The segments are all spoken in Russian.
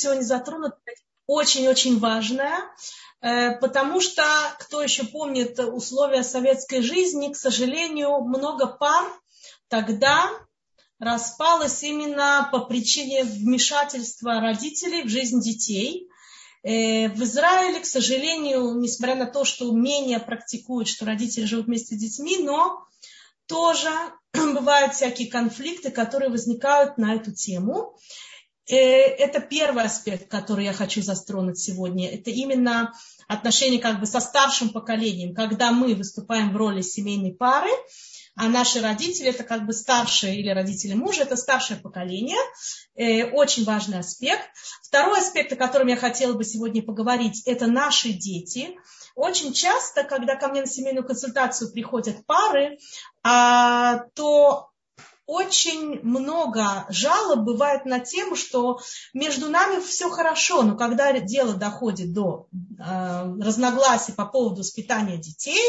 сегодня затронуть очень-очень важное, э, потому что, кто еще помнит условия советской жизни, к сожалению, много пар тогда распалось именно по причине вмешательства родителей в жизнь детей. Э, в Израиле, к сожалению, несмотря на то, что менее практикуют, что родители живут вместе с детьми, но тоже бывают всякие конфликты, которые возникают на эту тему. Э, это первый аспект, который я хочу застронуть сегодня. Это именно отношения как бы со старшим поколением, когда мы выступаем в роли семейной пары, а наши родители это как бы старшие или родители мужа, это старшее поколение. Э, очень важный аспект. Второй аспект, о котором я хотела бы сегодня поговорить, это наши дети. Очень часто, когда ко мне на семейную консультацию приходят пары, а, то очень много жалоб бывает на тему, что между нами все хорошо, но когда дело доходит до э, разногласий по поводу воспитания детей,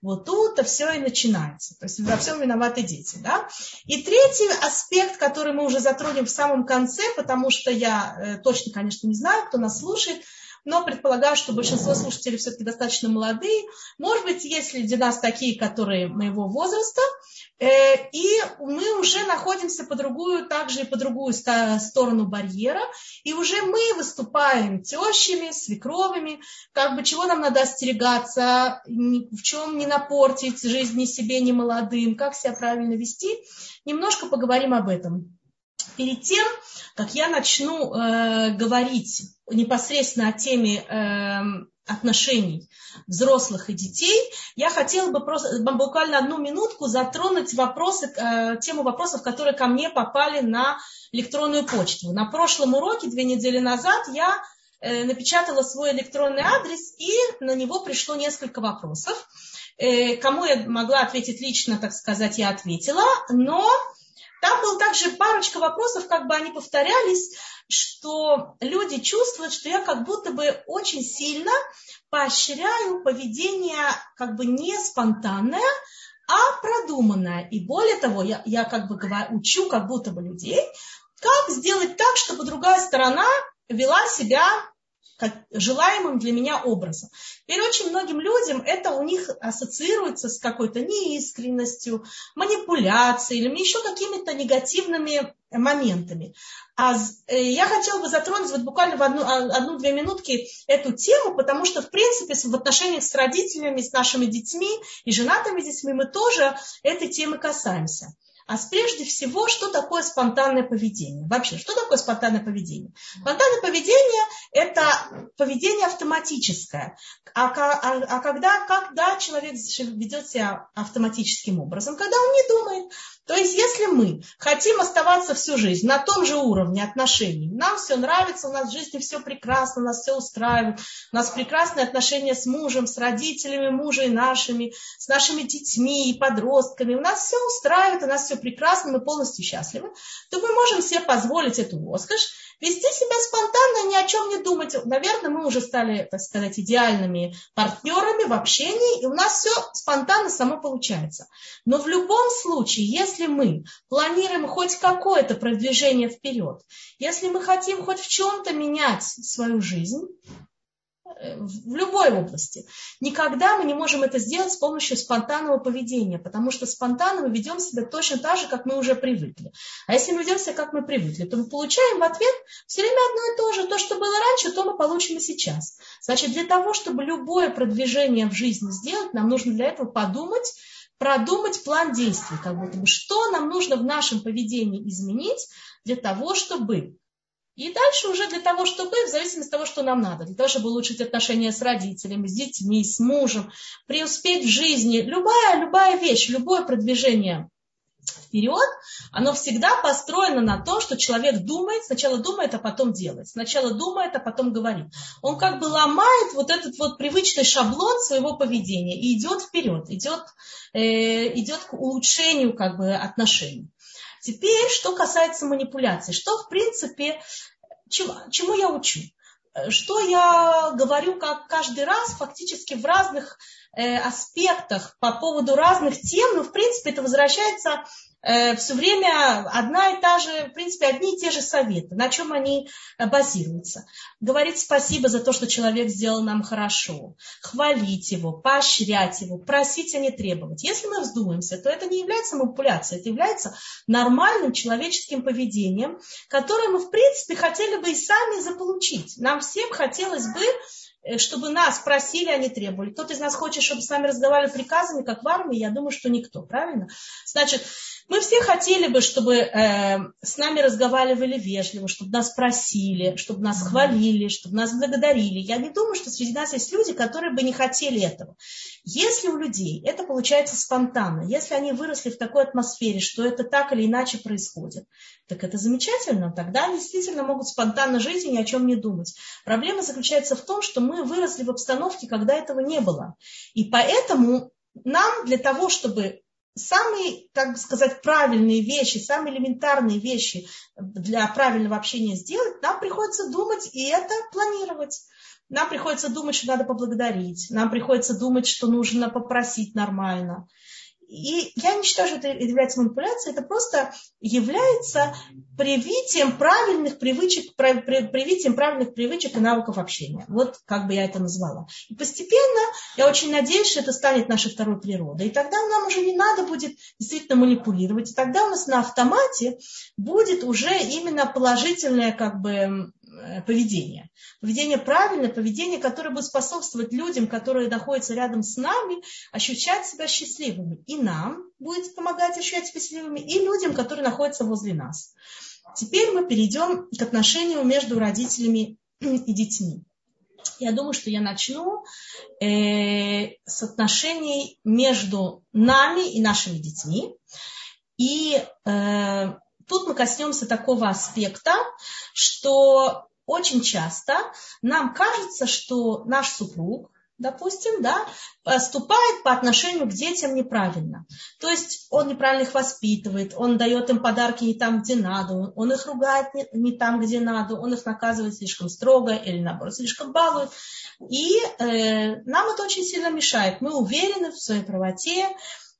вот тут-то все и начинается. То есть во всем виноваты дети. Да? И третий аспект, который мы уже затронем в самом конце, потому что я э, точно, конечно, не знаю, кто нас слушает, но предполагаю, что большинство слушателей все-таки достаточно молодые. Может быть, есть среди нас такие, которые моего возраста, э, и мы уже находимся по другую, также и по другую сторону барьера, и уже мы выступаем тещами, свекровыми, как бы чего нам надо остерегаться, в чем не напортить жизнь ни себе, ни молодым, как себя правильно вести. Немножко поговорим об этом. Перед тем, как я начну э, говорить непосредственно о теме э, отношений взрослых и детей, я хотела бы просто, буквально одну минутку затронуть вопросы, э, тему вопросов, которые ко мне попали на электронную почту. На прошлом уроке, две недели назад, я э, напечатала свой электронный адрес, и на него пришло несколько вопросов. Э, кому я могла ответить лично, так сказать, я ответила, но там был также парочка вопросов, как бы они повторялись, что люди чувствуют, что я как будто бы очень сильно поощряю поведение как бы не спонтанное, а продуманное. И более того, я, я как бы говорю, учу как будто бы людей, как сделать так, чтобы другая сторона вела себя как желаемым для меня образом. Теперь очень многим людям это у них ассоциируется с какой-то неискренностью, манипуляцией или еще какими-то негативными моментами. А э, я хотела бы затронуть вот буквально в одну, а, одну-две минутки эту тему, потому что, в принципе, в отношениях с родителями, с нашими детьми и женатыми детьми мы тоже этой темы касаемся. А прежде всего, что такое спонтанное поведение? Вообще, что такое спонтанное поведение? Спонтанное поведение – это поведение автоматическое. А, а, а когда, когда человек ведет себя автоматическим образом? Когда он не думает. То есть, если мы хотим оставаться всю жизнь на том же уровне отношений, нам все нравится, у нас в жизни все прекрасно, нас все устраивает, у нас прекрасные отношения с мужем, с родителями мужа и нашими, с нашими детьми и подростками, у нас все устраивает, у нас все прекрасно, мы полностью счастливы, то мы можем себе позволить эту роскошь Вести себя спонтанно, ни о чем не думать. Наверное, мы уже стали, так сказать, идеальными партнерами в общении, и у нас все спонтанно само получается. Но в любом случае, если мы планируем хоть какое-то продвижение вперед, если мы хотим хоть в чем-то менять свою жизнь, в любой области. Никогда мы не можем это сделать с помощью спонтанного поведения, потому что спонтанно мы ведем себя точно так же, как мы уже привыкли. А если мы ведем себя, как мы привыкли, то мы получаем в ответ все время одно и то же. То, что было раньше, то мы получим и сейчас. Значит, для того, чтобы любое продвижение в жизни сделать, нам нужно для этого подумать, продумать план действий, как будто бы, что нам нужно в нашем поведении изменить для того, чтобы и дальше уже для того, чтобы, в зависимости от того, что нам надо, для того, чтобы улучшить отношения с родителями, с детьми, с мужем, преуспеть в жизни, любая, любая вещь, любое продвижение вперед, оно всегда построено на том, что человек думает, сначала думает, а потом делает. Сначала думает, а потом говорит. Он как бы ломает вот этот вот привычный шаблон своего поведения и идет вперед, идет, э, идет к улучшению как бы отношений. Теперь, что касается манипуляций, что в принципе, чему, чему я учу? Что я говорю как каждый раз фактически в разных э, аспектах по поводу разных тем, но в принципе это возвращается все время одна и та же, в принципе, одни и те же советы. На чем они э, базируются? Говорить спасибо за то, что человек сделал нам хорошо, хвалить его, поощрять его, просить, а не требовать. Если мы вздумаемся, то это не является манипуляцией, это является нормальным человеческим поведением, которое мы, в принципе, хотели бы и сами заполучить. Нам всем хотелось бы Э, чтобы нас просили, а не требовали. Кто-то из нас хочет, чтобы с нами разговаривали приказами, как в армии, я думаю, что никто, правильно? Значит, мы все хотели бы, чтобы э, с нами разговаривали вежливо, чтобы нас просили, чтобы нас хвалили, чтобы нас благодарили. Я не думаю, что среди нас есть люди, которые бы не хотели этого. Если у людей это получается спонтанно, если они выросли в такой атмосфере, что это так или иначе происходит, так это замечательно. Тогда они действительно могут спонтанно жить и ни о чем не думать. Проблема заключается в том, что мы выросли в обстановке, когда этого не было. И поэтому нам для того, чтобы самые, как сказать, правильные вещи, самые элементарные вещи для правильного общения сделать, нам приходится думать и это планировать. Нам приходится думать, что надо поблагодарить. Нам приходится думать, что нужно попросить нормально. И я не считаю, что это является манипуляцией, это просто является привитием правильных привычек, привитием правильных привычек и навыков общения. Вот как бы я это назвала. И постепенно я очень надеюсь, что это станет нашей второй природой. И тогда нам уже не надо будет действительно манипулировать. И тогда у нас на автомате будет уже именно положительное как бы поведение. Поведение правильное, поведение, которое будет способствовать людям, которые находятся рядом с нами, ощущать себя счастливыми. И нам будет помогать ощущать себя счастливыми, и людям, которые находятся возле нас. Теперь мы перейдем к отношению между родителями и детьми. Я думаю, что я начну э, с отношений между нами и нашими детьми. И э, тут мы коснемся такого аспекта, что очень часто нам кажется, что наш супруг, допустим, да, поступает по отношению к детям неправильно. То есть он неправильно их воспитывает, он дает им подарки не там, где надо, он их ругает не, не там, где надо, он их наказывает слишком строго или наоборот слишком балует. И э, нам это очень сильно мешает. Мы уверены в своей правоте,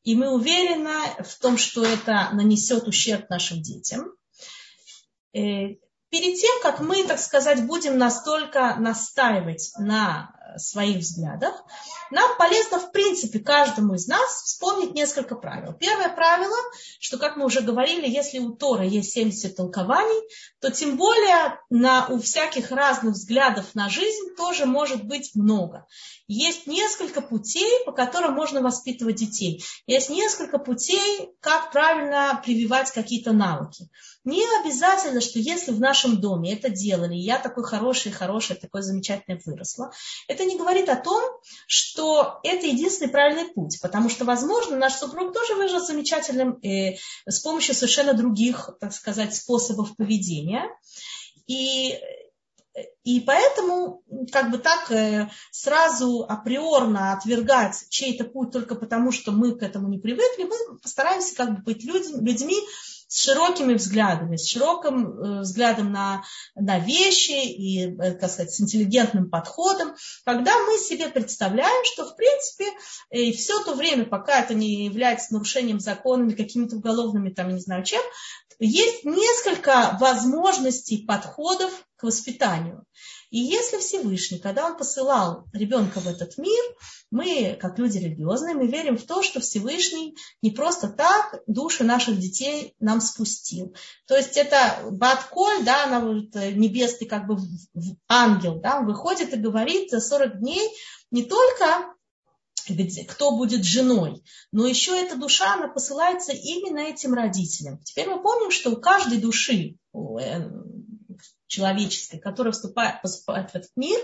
и мы уверены в том, что это нанесет ущерб нашим детям. Э, перед тем, как мы, так сказать, будем настолько настаивать на своих взглядах, нам полезно, в принципе, каждому из нас вспомнить несколько правил. Первое правило, что, как мы уже говорили, если у Тора есть 70 толкований, то тем более на, у всяких разных взглядов на жизнь тоже может быть много. Есть несколько путей, по которым можно воспитывать детей. Есть несколько путей, как правильно прививать какие-то навыки. Не обязательно, что если в нашем доме это делали, я такой хороший, хороший, такой замечательный выросла, это не говорит о том, что это единственный правильный путь, потому что, возможно, наш супруг тоже вырос замечательным э, с помощью совершенно других, так сказать, способов поведения. И и поэтому как бы так э, сразу априорно отвергать чей-то путь только потому, что мы к этому не привыкли, мы постараемся как бы быть людьми, с широкими взглядами, с широким э, взглядом на, на вещи и, э, так сказать, с интеллигентным подходом, когда мы себе представляем, что, в принципе, и все то время, пока это не является нарушением законами, какими-то уголовными, там, не знаю чем, есть несколько возможностей подходов к воспитанию. И если Всевышний, когда он посылал ребенка в этот мир, мы, как люди религиозные, мы верим в то, что Всевышний не просто так души наших детей нам спустил. То есть это Батколь, да, она вот, э, небесный как бы ангел, да, он выходит и говорит за 40 дней не только кто будет женой. Но еще эта душа, она посылается именно этим родителям. Теперь мы помним, что у каждой души э, человеческой, которая вступает, поступает в этот мир,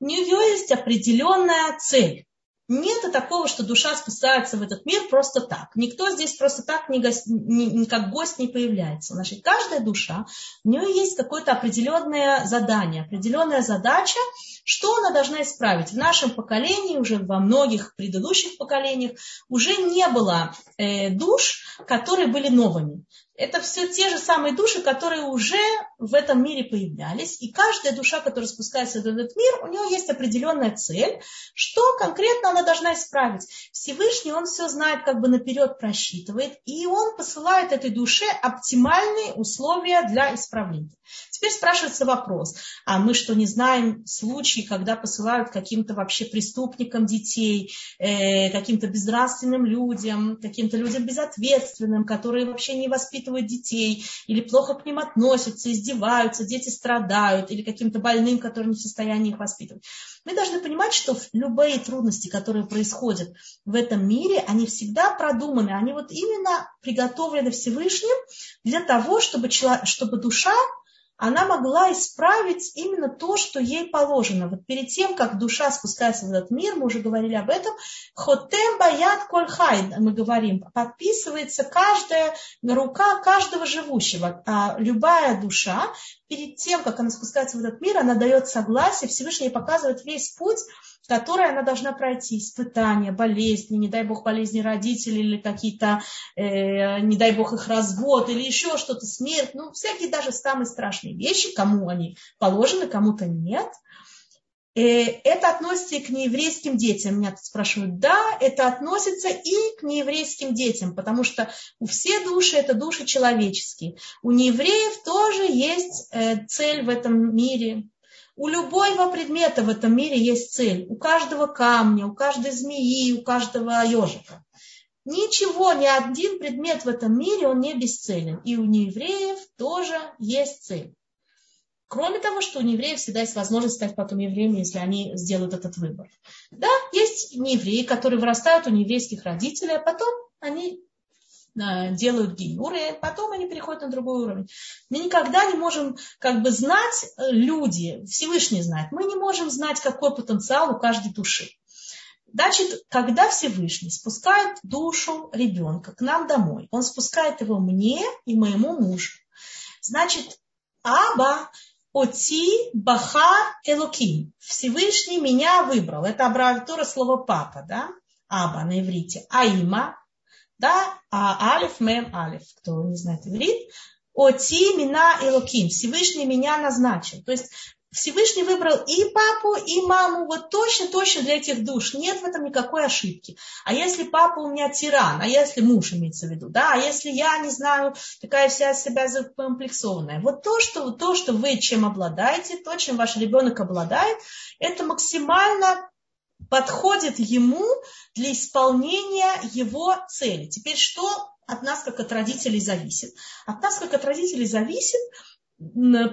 у нее есть определенная цель. Нет такого, что душа спускается в этот мир просто так. Никто здесь просто так не, гость, не, не как гость не появляется. Значит, каждая душа, у нее есть какое-то определенное задание, определенная задача, Что она должна исправить? В нашем поколении, уже во многих предыдущих поколениях, уже не было э, душ, которые были новыми это все те же самые души, которые уже в этом мире появлялись. И каждая душа, которая спускается в этот мир, у нее есть определенная цель, что конкретно она должна исправить. Всевышний, он все знает, как бы наперед просчитывает, и он посылает этой душе оптимальные условия для исправления. Теперь спрашивается вопрос, а мы что, не знаем случаи, когда посылают каким-то вообще преступникам детей, э, каким-то безнравственным людям, каким-то людям безответственным, которые вообще не воспитывают детей, или плохо к ним относятся, издеваются, дети страдают, или каким-то больным, который не в состоянии их воспитывать. Мы должны понимать, что любые трудности, которые происходят в этом мире, они всегда продуманы, они вот именно приготовлены Всевышним для того, чтобы, человек, чтобы душа она могла исправить именно то, что ей положено. Вот перед тем, как душа спускается в этот мир, мы уже говорили об этом, хотем баят кольхай, мы говорим, подписывается каждая рука каждого живущего. А любая душа, перед тем, как она спускается в этот мир, она дает согласие, Всевышний показывает весь путь, которые она должна пройти, испытания, болезни, не дай бог болезни родителей или какие-то, э, не дай бог их развод или еще что-то, смерть, ну, всякие даже самые страшные вещи, кому они положены, кому-то нет. Э, это относится и к нееврейским детям. Меня тут спрашивают, да, это относится и к нееврейским детям, потому что у все души это души человеческие. У неевреев тоже есть э, цель в этом мире, у любого предмета в этом мире есть цель. У каждого камня, у каждой змеи, у каждого ежика. Ничего, ни один предмет в этом мире, он не бесцелен. И у неевреев тоже есть цель. Кроме того, что у неевреев всегда есть возможность стать потом евреями, если они сделают этот выбор. Да, есть неевреи, которые вырастают у нееврейских родителей, а потом они делают гиюры, и потом они переходят на другой уровень. Мы никогда не можем как бы знать, э, люди, Всевышний знает, мы не можем знать, какой потенциал у каждой души. Значит, когда Всевышний спускает душу ребенка к нам домой, он спускает его мне и моему мужу. Значит, Аба Оти Бахар Элоким. Всевышний меня выбрал. Это аббревиатура слова папа, да? Аба на иврите. Аима да, а алиф, мем, алиф, кто не знает иврит, оти, мина, элоким, Всевышний меня назначил. То есть Всевышний выбрал и папу, и маму вот точно-точно для этих душ. Нет в этом никакой ошибки. А если папа у меня тиран, а если муж имеется в виду, да, а если я, не знаю, такая вся себя закомплексованная. Вот то, что, то, что вы чем обладаете, то, чем ваш ребенок обладает, это максимально подходит ему для исполнения его цели. Теперь что от нас, как от родителей, зависит? От нас, как от родителей, зависит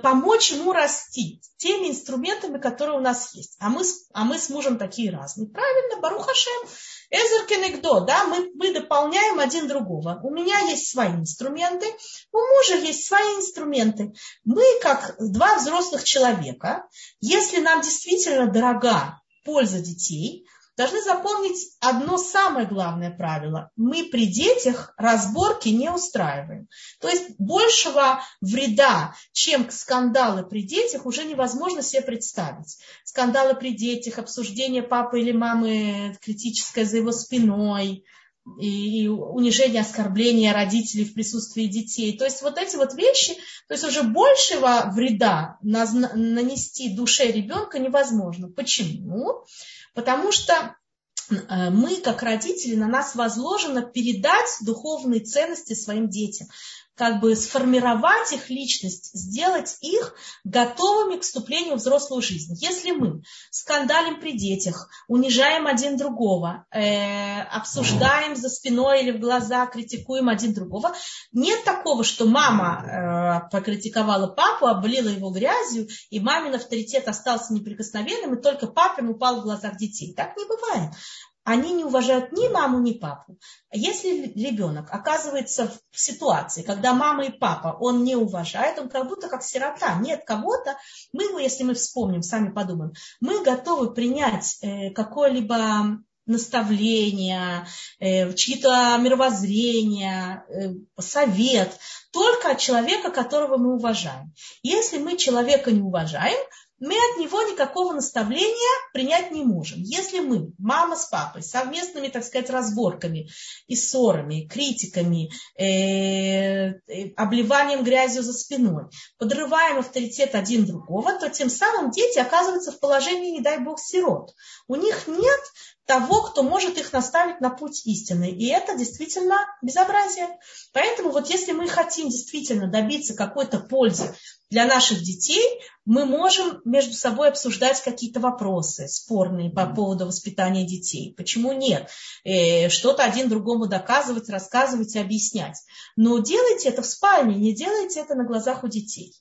помочь ему расти теми инструментами, которые у нас есть. А мы, а мы с мужем такие разные. Правильно, Барухашем, Эзер да, мы, мы дополняем один другого. У меня есть свои инструменты, у мужа есть свои инструменты. Мы, как два взрослых человека, если нам действительно дорога польза детей, должны запомнить одно самое главное правило. Мы при детях разборки не устраиваем. То есть большего вреда, чем скандалы при детях, уже невозможно себе представить. Скандалы при детях, обсуждение папы или мамы критическое за его спиной, и унижение, оскорбление родителей в присутствии детей. То есть вот эти вот вещи, то есть уже большего вреда нанести душе ребенка невозможно. Почему? Потому что э, мы, как родители, на нас возложено передать духовные ценности своим детям как бы сформировать их личность, сделать их готовыми к вступлению в взрослую жизнь. Если мы скандалим при детях, унижаем один другого, э, обсуждаем за спиной или в глаза, критикуем один другого, нет такого, что мама э, покритиковала папу, облила его грязью, и мамин авторитет остался неприкосновенным, и только папин упал в глазах детей. Так не бывает они не уважают ни маму, ни папу. Если ребенок оказывается в ситуации, когда мама и папа он не уважает, он как будто как сирота. Нет кого-то, мы если мы вспомним, сами подумаем, мы готовы принять э, какое-либо наставление, э, чьи-то мировоззрение, э, совет только от человека, которого мы уважаем. Если мы человека не уважаем, мы от него никакого наставления принять не можем. Если мы, мама с папой, совместными, так сказать, разборками и ссорами, критиками, э, э, обливанием грязью за спиной, подрываем авторитет один другого, то тем самым дети оказываются в положении, не дай бог, сирот. У них нет того, кто может их наставить на путь истины. И это действительно безобразие. Поэтому вот если мы хотим действительно добиться какой-то пользы для наших детей, мы можем между собой обсуждать какие-то вопросы спорные по поводу воспитания детей. Почему нет? Э, что-то один другому доказывать, рассказывать и объяснять. Но делайте это в спальне, не делайте это на глазах у детей.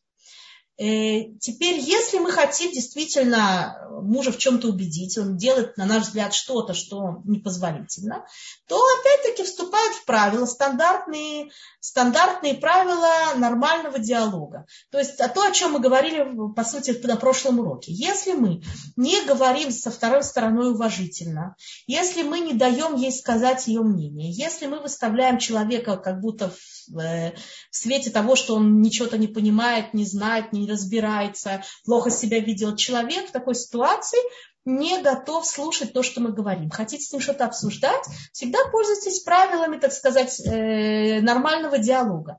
Э, теперь, если мы хотим действительно мужа в чем-то убедить, он делает, на наш взгляд, что-то, что непозволительно, то опять-таки вступают в правила, стандартные, стандартные правила нормального диалога. То есть а то, о чем мы говорили, по сути, на прошлом уроке. Если мы не говорим со второй стороной уважительно, если мы не даем ей сказать ее мнение, если мы выставляем человека как будто в, в свете того, что он ничего-то не понимает, не знает, не разбирается, плохо себя ведет. Человек в такой ситуации не готов слушать то, что мы говорим. Хотите с ним что-то обсуждать, всегда пользуйтесь правилами, так сказать, э, нормального диалога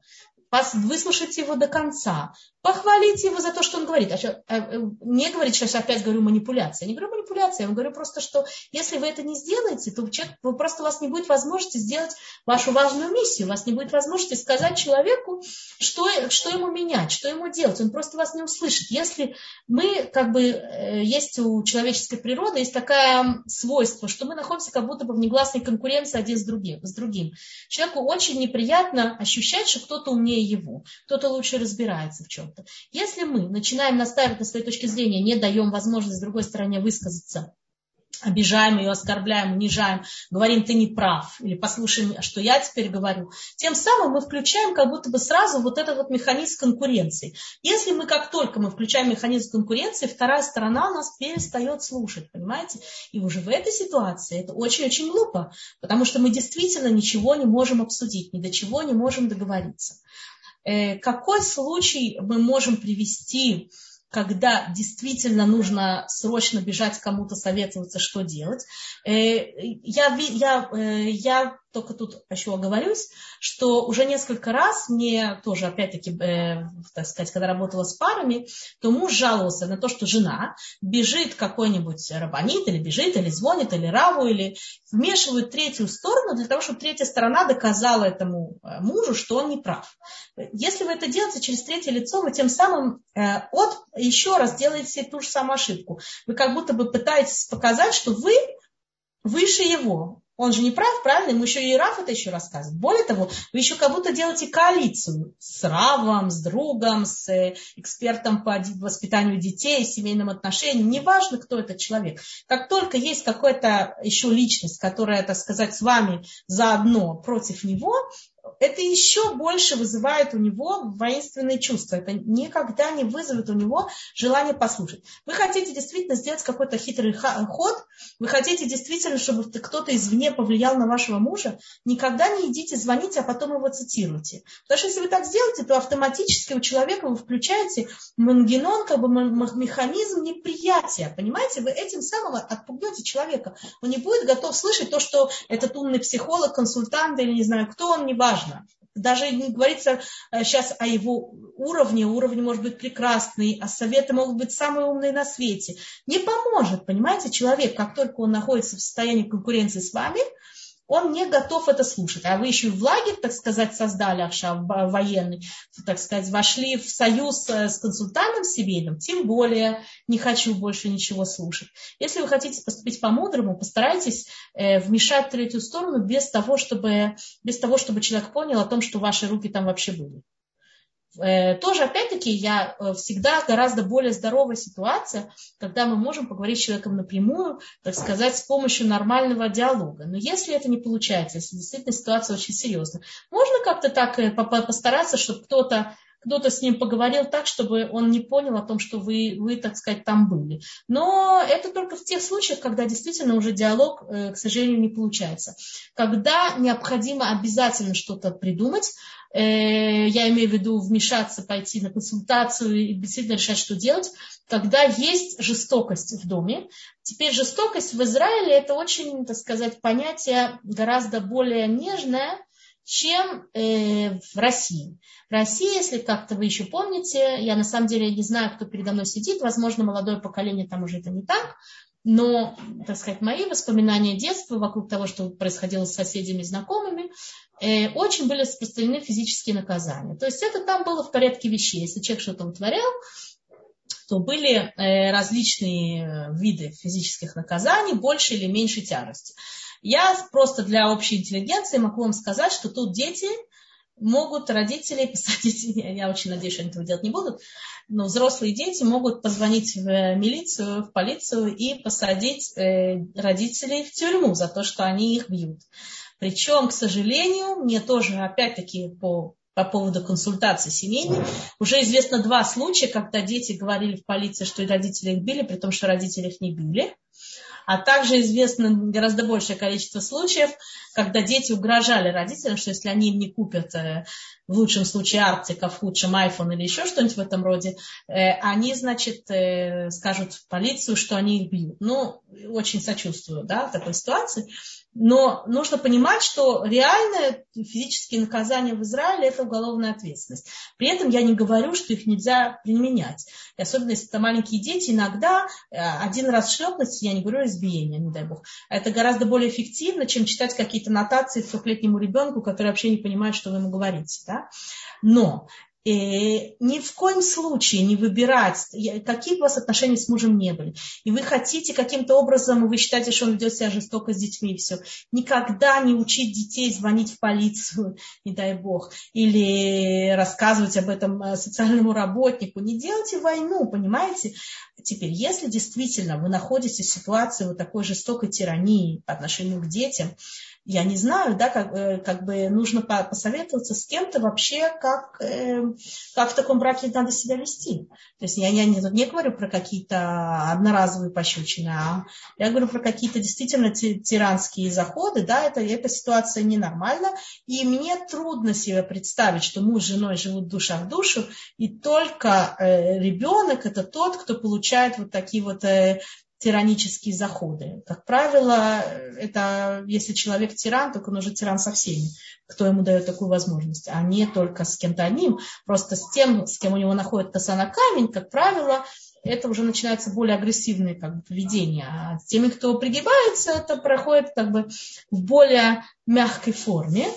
выслушайте его до конца, похвалите его за то, что он говорит. А что, э, э, не говорить, сейчас опять говорю манипуляция. Я не говорю манипуляция, я говорю просто, что если вы это не сделаете, то человек, вы просто у вас не будет возможности сделать вашу важную миссию, у вас не будет возможности сказать человеку, что, что ему менять, что ему делать. Он просто вас не услышит. Если мы, как бы, э, есть у человеческой природы, есть такое свойство, что мы находимся как будто бы в негласной конкуренции один с другим. С другим. Человеку очень неприятно ощущать, что кто-то умнее его, кто-то лучше разбирается в чем-то. Если мы начинаем настаивать на своей точке зрения, не даем возможность другой стороне высказаться, обижаем ее, оскорбляем, унижаем, говорим, ты не прав, или послушай, что я теперь говорю, тем самым мы включаем как будто бы сразу вот этот вот механизм конкуренции. Если мы как только мы включаем механизм конкуренции, вторая сторона нас перестает слушать, понимаете? И уже в этой ситуации это очень-очень глупо, потому что мы действительно ничего не можем обсудить, ни до чего не можем договориться. Э, какой случай мы можем привести когда действительно нужно срочно бежать кому-то советоваться, что делать. Э, я, я, э, я только тут еще оговорюсь, что уже несколько раз мне тоже, опять-таки, э, так сказать, когда работала с парами, то муж жаловался на то, что жена бежит какой-нибудь рабанит, или бежит, или звонит, или раву, или вмешивают третью сторону для того, чтобы третья сторона доказала этому мужу, что он не прав. Если вы это делаете через третье лицо, вы тем самым от еще раз делаете ту же самую ошибку. Вы как будто бы пытаетесь показать, что вы выше его. Он же не прав, правильно? Ему еще и Раф это еще рассказывает. Более того, вы еще как будто делаете коалицию с Равом, с другом, с э, экспертом по воспитанию детей, семейным отношениям. Неважно, кто этот человек. Как только есть какая-то еще личность, которая, так сказать, с вами заодно против него, это еще больше вызывает у него воинственные чувства. Это никогда не вызовет у него желание послушать. Вы хотите действительно сделать какой-то хитрый ход, вы хотите действительно, чтобы кто-то извне повлиял на вашего мужа, никогда не идите звоните, а потом его цитируйте. Потому что если вы так сделаете, то автоматически у человека вы включаете мангенон, как бы механизм неприятия. Понимаете, вы этим самым отпугнете человека. Он не будет готов слышать то, что этот умный психолог, консультант или не знаю кто он, не важно важно. Даже не говорится сейчас э, о его уровне, уровень может быть прекрасный, а советы могут быть самые умные на свете. Не поможет, понимаете, человек, как только он находится в состоянии конкуренции с вами, он не готов это слушать. А вы еще в лагерь, так сказать, создали Ахшав военный, так сказать, вошли в союз э, с консультантом семейным, тем более не хочу больше ничего слушать. Если вы хотите поступить по-мудрому, постарайтесь э, вмешать третью сторону без того, чтобы, без того, чтобы человек понял о том, что ваши руки там вообще были. Э, тоже, опять-таки, я э, всегда гораздо более здоровая ситуация, когда мы можем поговорить с человеком напрямую, так сказать, с помощью нормального диалога. Но если это не получается, если действительно ситуация очень серьезная, можно как-то так э, постараться, чтобы кто-то кто-то с ним поговорил так, чтобы он не понял о том, что вы, вы так сказать, там были. Но это только в тех случаях, когда действительно уже диалог, э, к сожалению, не получается. Когда необходимо обязательно что-то придумать, э, я имею в виду вмешаться, пойти на консультацию и действительно решать, что делать, когда есть жестокость в доме. Теперь жестокость в Израиле это очень, так сказать, понятие гораздо более нежное, чем э, в России. В России, если как-то вы еще помните, я на самом деле не знаю, кто передо мной сидит, возможно, молодое поколение там уже это не так, но, так сказать, мои воспоминания детства вокруг того, что происходило с соседями и знакомыми, э, очень были распространены физические наказания. То есть это там было в порядке вещей. Если человек что-то утворял, то были э, различные э, виды физических наказаний, больше или меньше тяжести. Я просто для общей интеллигенции могу вам сказать, что тут дети могут родители посадить, я очень надеюсь, что они этого делать не будут, но взрослые дети могут позвонить в милицию, в полицию и посадить э, родителей в тюрьму за то, что они их бьют. Причем, к сожалению, мне тоже, опять-таки, по по поводу консультации семейной. Уже известно два случая, когда дети говорили в полиции, что родители их били, при том, что родители их не били. А также известно гораздо большее количество случаев, когда дети угрожали родителям, что если они им не купят э, в лучшем случае Арктик, а в худшем iPhone или еще что-нибудь в этом роде, э, они, значит, э, скажут в полицию, что они их бьют. Ну, очень сочувствую да, такой ситуации. Но нужно понимать, что реальное физические наказания в Израиле – это уголовная ответственность. При этом я не говорю, что их нельзя применять. И особенно если это маленькие дети, иногда э, один раз шлепнуть, я не говорю избиение, не дай бог, это гораздо более эффективно, чем читать какие-то нотации трехлетнему ребенку, который вообще не понимает, что вы ему говорите. Да? Но и ни в коем случае не выбирать, какие у вас отношения с мужем не были, и вы хотите каким-то образом, вы считаете, что он ведет себя жестоко с детьми все, никогда не учить детей звонить в полицию, не дай бог, или рассказывать об этом э, социальному работнику, не делайте войну, понимаете? Теперь, если действительно вы находитесь в ситуации вот такой жестокой тирании по отношению к детям, я не знаю, да, как, э, как бы нужно посоветоваться с кем-то вообще, как, э, как в таком браке надо себя вести. То есть я, я не, не говорю про какие-то одноразовые пощечины, а я говорю про какие-то действительно тиранские заходы, да, это, эта ситуация ненормальна, и мне трудно себе представить, что муж с женой живут душа в душу, и только э, ребенок это тот, кто получает вот такие вот тиранические заходы. Как правило, это если человек тиран, только он уже тиран со всеми, кто ему дает такую возможность, а не только с кем-то одним. Просто с тем, с кем у него находит коса на камень, как правило, это уже начинается более агрессивное как бы, поведение. А с теми, кто пригибается, это проходит как бы в более мягкой форме.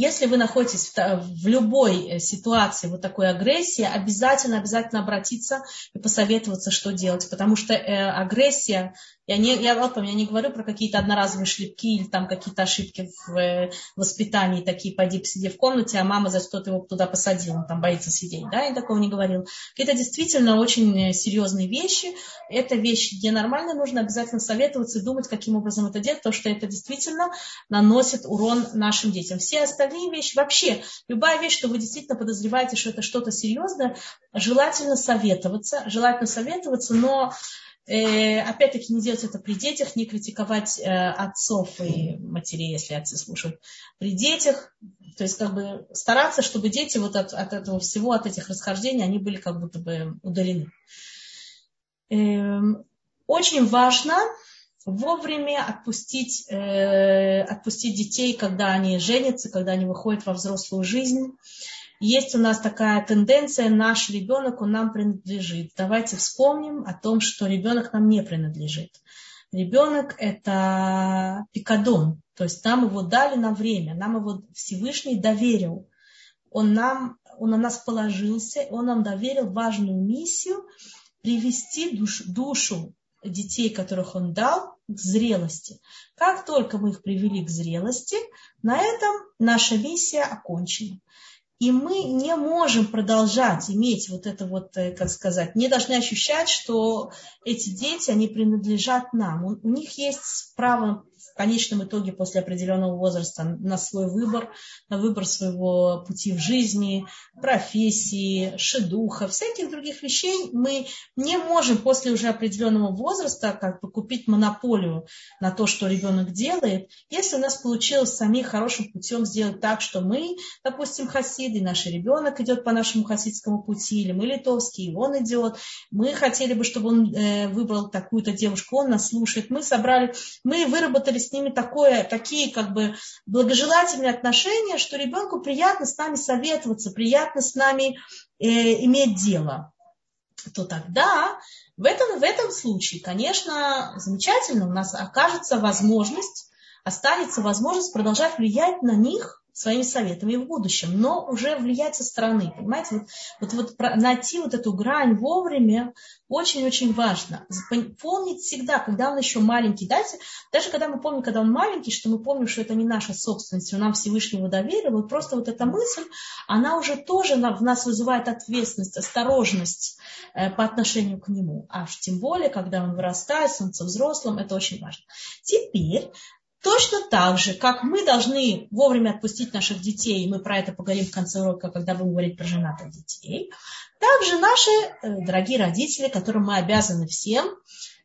Если вы находитесь в, в любой э, ситуации вот такой агрессии, обязательно, обязательно обратиться и посоветоваться, что делать, потому что э, агрессия я не, я, вот, я не говорю про какие-то одноразовые шлепки или там какие-то ошибки в э, воспитании, такие, пойди посиди в комнате, а мама за что-то его туда посадила, он там боится сидеть, да, я такого не говорил. Это действительно очень серьезные вещи, это вещи ненормальные, нужно обязательно советоваться и думать, каким образом это делать, потому что это действительно наносит урон нашим детям. Все остальные вещи, вообще, любая вещь, что вы действительно подозреваете, что это что-то серьезное, желательно советоваться, желательно советоваться, но Э, опять-таки не делать это при детях, не критиковать э, отцов и матерей, если отцы слушают, при детях. То есть как бы стараться, чтобы дети вот от, от этого всего, от этих расхождений, они были как будто бы удалены. Эм, очень важно вовремя отпустить, э, отпустить детей, когда они женятся, когда они выходят во взрослую жизнь есть у нас такая тенденция, наш ребенок, он нам принадлежит. Давайте вспомним о том, что ребенок нам не принадлежит. Ребенок – это пикадон, то есть нам его дали на время, нам его Всевышний доверил. Он, нам, он на нас положился, он нам доверил важную миссию привести душ, душу детей, которых он дал, к зрелости. Как только мы их привели к зрелости, на этом наша миссия окончена. И мы не можем продолжать иметь вот это вот, э, как сказать, не должны ощущать, что эти дети, они принадлежат нам. У, у них есть право в конечном итоге после определенного возраста на свой выбор, на выбор своего пути в жизни, профессии, шедуха, всяких других вещей. Мы не можем после уже определенного возраста как бы купить монополию на то, что ребенок делает, если у нас получилось самим хорошим путем сделать так, что мы, допустим, хасиды, наш ребенок идет по нашему хасидскому пути, или мы литовский, и он идет, мы хотели бы, чтобы он э, выбрал такую-то девушку, он нас слушает, мы собрали, мы выработали с ними такое, такие как бы благожелательные отношения, что ребенку приятно с нами советоваться, приятно с нами э, иметь дело, то тогда в этом, в этом случае, конечно, замечательно, у нас окажется возможность, останется возможность продолжать влиять на них своими советами в будущем, но уже влиять со стороны, понимаете, вот, вот, вот найти вот эту грань вовремя очень-очень важно. Помнить всегда, когда он еще маленький, дайте, даже когда мы помним, когда он маленький, что мы помним, что это не наша собственность, он нам Всевышнего доверил, вот просто вот эта мысль, она уже тоже в нас вызывает ответственность, осторожность э, по отношению к нему. А тем более, когда он вырастает, становится взрослым, это очень важно. Теперь Точно так же, как мы должны вовремя отпустить наших детей, и мы про это поговорим в конце урока, когда будем говорить про женатых детей, также наши э, дорогие родители, которым мы обязаны всем,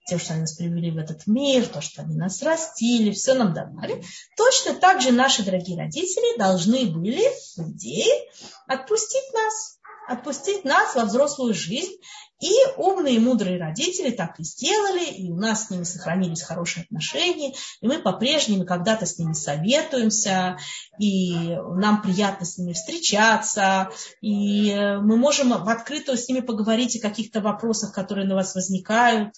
тем, что они нас привели в этот мир, то, что они нас растили, все нам давали, точно так же наши дорогие родители должны были, по отпустить нас, отпустить нас во взрослую жизнь и умные и мудрые родители так и сделали, и у нас с ними сохранились хорошие отношения, и мы по-прежнему когда-то с ними советуемся, и нам приятно с ними встречаться, и мы можем в открытую с ними поговорить о каких-то вопросах, которые на вас возникают,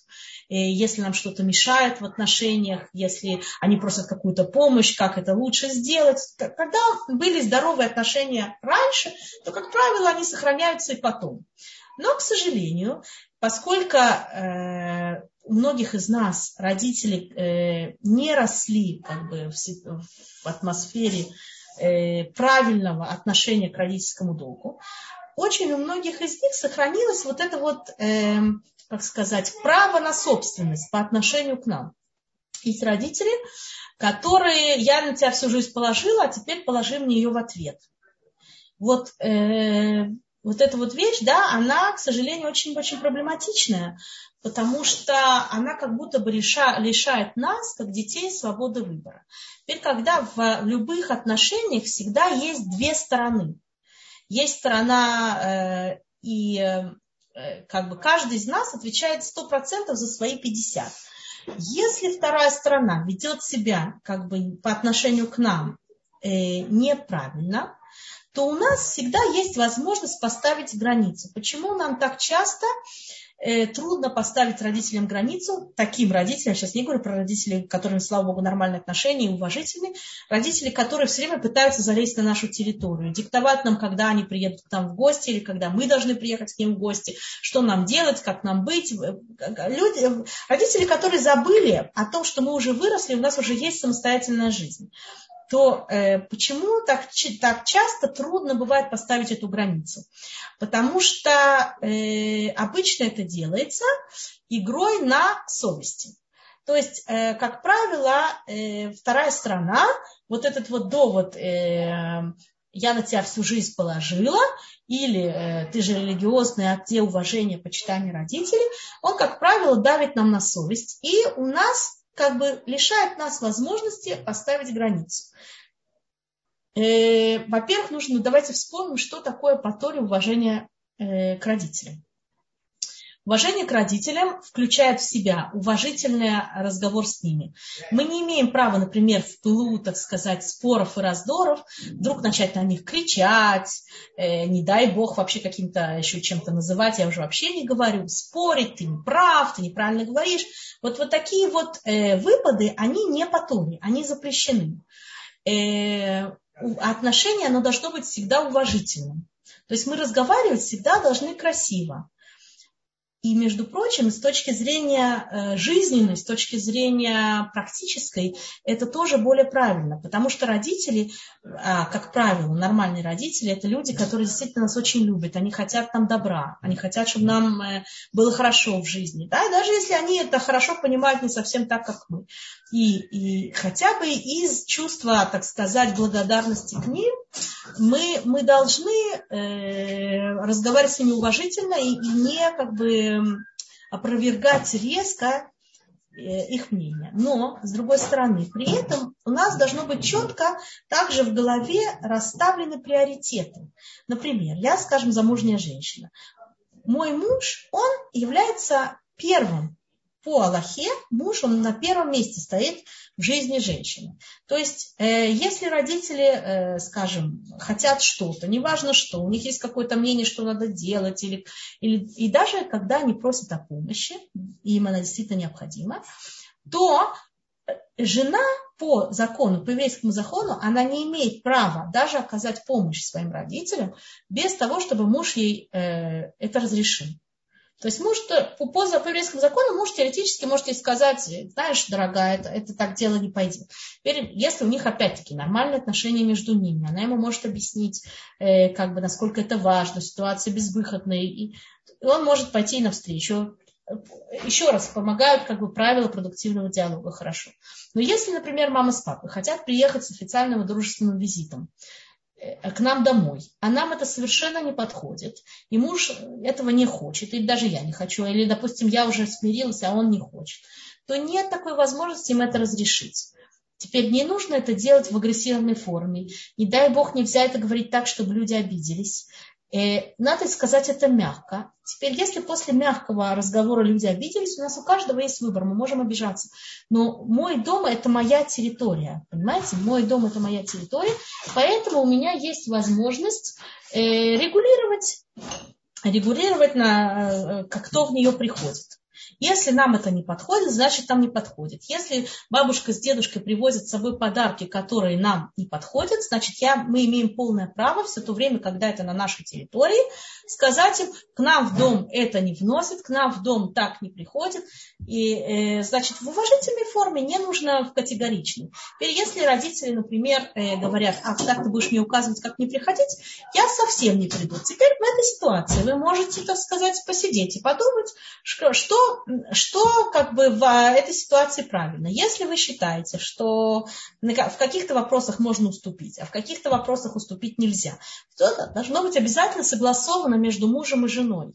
если нам что-то мешает в отношениях, если они просят какую-то помощь, как это лучше сделать. Когда были здоровые отношения раньше, то, как правило, они сохраняются и потом. Но, к сожалению, поскольку э, у многих из нас родители э, не росли как бы, в, атмосфере э, правильного отношения к родительскому долгу, очень у многих из них сохранилось вот это вот, как сказать, право на собственность по отношению к нам. Есть родители, которые я на тебя всю жизнь положила, а теперь положи мне ее в ответ. Вот вот эта вот вещь, да, она, к сожалению, очень-очень проблематичная, потому что она как будто бы реша, лишает нас, как детей, свободы выбора. Теперь, когда в любых отношениях всегда есть две стороны. Есть сторона, э, и э, как бы каждый из нас отвечает 100% за свои 50%. Если вторая сторона ведет себя как бы по отношению к нам э, неправильно, то у нас всегда есть возможность поставить границу. Почему нам так часто э, трудно поставить родителям границу, таким родителям, сейчас не говорю про родителей, которым, слава богу, нормальные отношения и уважительные, родители, которые все время пытаются залезть на нашу территорию, диктовать нам, когда они приедут к нам в гости или когда мы должны приехать к ним в гости, что нам делать, как нам быть. Люди, родители, которые забыли о том, что мы уже выросли, у нас уже есть самостоятельная жизнь то э, почему так, так часто трудно бывает поставить эту границу? Потому что э, обычно это делается игрой на совести. То есть, э, как правило, э, вторая сторона, вот этот вот довод э, «я на тебя всю жизнь положила», или э, «ты же религиозный, а где уважение, почитание родителей», он, как правило, давит нам на совесть. И у нас как бы лишает нас возможности поставить границу. Э, во-первых, нужно, давайте вспомним, что такое по Торе уважение э, к родителям. Уважение к родителям включает в себя уважительный разговор с ними. Мы не имеем права, например, в пылу, так сказать, споров и раздоров вдруг начать на них кричать, э, не дай бог вообще каким-то еще чем-то называть, я уже вообще не говорю, спорить, ты не прав, ты неправильно говоришь. Вот, вот такие вот э, выпады, они не по они запрещены. Э, отношение, оно должно быть всегда уважительным. То есть мы разговаривать всегда должны красиво. И, между прочим, с точки зрения э, жизненной, с точки зрения практической, это тоже более правильно, потому что родители, а, как правило, нормальные родители, это люди, которые действительно нас очень любят, они хотят нам добра, они хотят, чтобы нам э, было хорошо в жизни, да? даже если они это хорошо понимают не совсем так, как мы. И, и хотя бы из чувства, так сказать, благодарности к ним, мы, мы должны э, разговаривать с ними уважительно и, и не как бы опровергать резко э, их мнение. Но, с другой стороны, при этом у нас должно быть четко также в голове расставлены приоритеты. Например, я, скажем, замужняя женщина. Мой муж, он является первым по Аллахе муж, он на первом месте стоит в жизни женщины. То есть, э, если родители, э, скажем, хотят что-то, неважно что, у них есть какое-то мнение, что надо делать, или, или, и даже когда они просят о помощи, и им она действительно необходима, то жена по закону, по еврейскому закону, она не имеет права даже оказать помощь своим родителям без того, чтобы муж ей э, это разрешил. То есть муж по, еврейскому закону муж теоретически может ей сказать, знаешь, дорогая, это, это так дело не пойдет. Теперь, если у них опять-таки нормальные отношения между ними, она ему может объяснить, э, как бы, насколько это важно, ситуация безвыходная, и, и он может пойти навстречу. Еще раз, помогают как бы правила продуктивного диалога хорошо. Но если, например, мама с папой хотят приехать с официальным дружественным визитом, к нам домой, а нам это совершенно не подходит, и муж этого не хочет, и даже я не хочу, или, допустим, я уже смирилась, а он не хочет, то нет такой возможности им это разрешить. Теперь не нужно это делать в агрессивной форме. Не дай бог нельзя это говорить так, чтобы люди обиделись. Э, надо сказать это мягко. Теперь, если после мягкого разговора люди обиделись, у нас у каждого есть выбор, мы можем обижаться. Но мой дом – это моя территория, понимаете? Мой дом – это моя территория, поэтому у меня есть возможность э, регулировать, регулировать на, э, как кто в нее приходит. Если нам это не подходит, значит нам не подходит. Если бабушка с дедушкой привозят с собой подарки, которые нам не подходят, значит я, мы имеем полное право все то время, когда это на нашей территории, сказать им, к нам в дом это не вносит, к нам в дом так не приходит. И, э, значит, в уважительной форме не нужно в категоричной. Теперь, если родители, например, э, говорят, а так ты будешь мне указывать, как мне приходить, я совсем не приду. Теперь в этой ситуации вы можете, так сказать, посидеть и подумать, что как бы в этой ситуации правильно. Если вы считаете, что в каких-то вопросах можно уступить, а в каких-то вопросах уступить нельзя, то это должно быть обязательно согласовано между мужем и женой.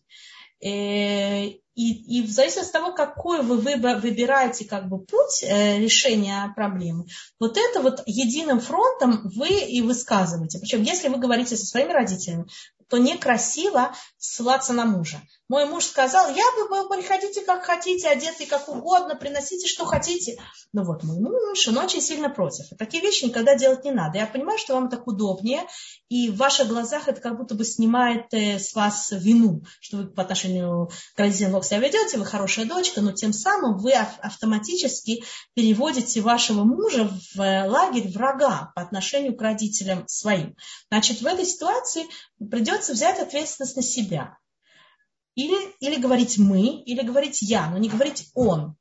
Э, и, и в зависимости от того, какой вы выбираете как бы, путь э, решения проблемы, вот это вот единым фронтом вы и высказываете. Причем, если вы говорите со своими родителями, то некрасиво ссылаться на мужа. Мой муж сказал, я бы, приходите как хотите, одетые как угодно, приносите что хотите. Но вот мой муж, он очень сильно против. И такие вещи никогда делать не надо. Я понимаю, что вам так удобнее, и в ваших глазах это как будто бы снимает э, с вас вину, что вы по отношению к родителям себя ведете, вы хорошая дочка, но тем самым вы автоматически переводите вашего мужа в э, лагерь врага по отношению к родителям своим. Значит, в этой ситуации придется взять ответственность на себя. Или, или говорить мы, или говорить я, но не говорить он.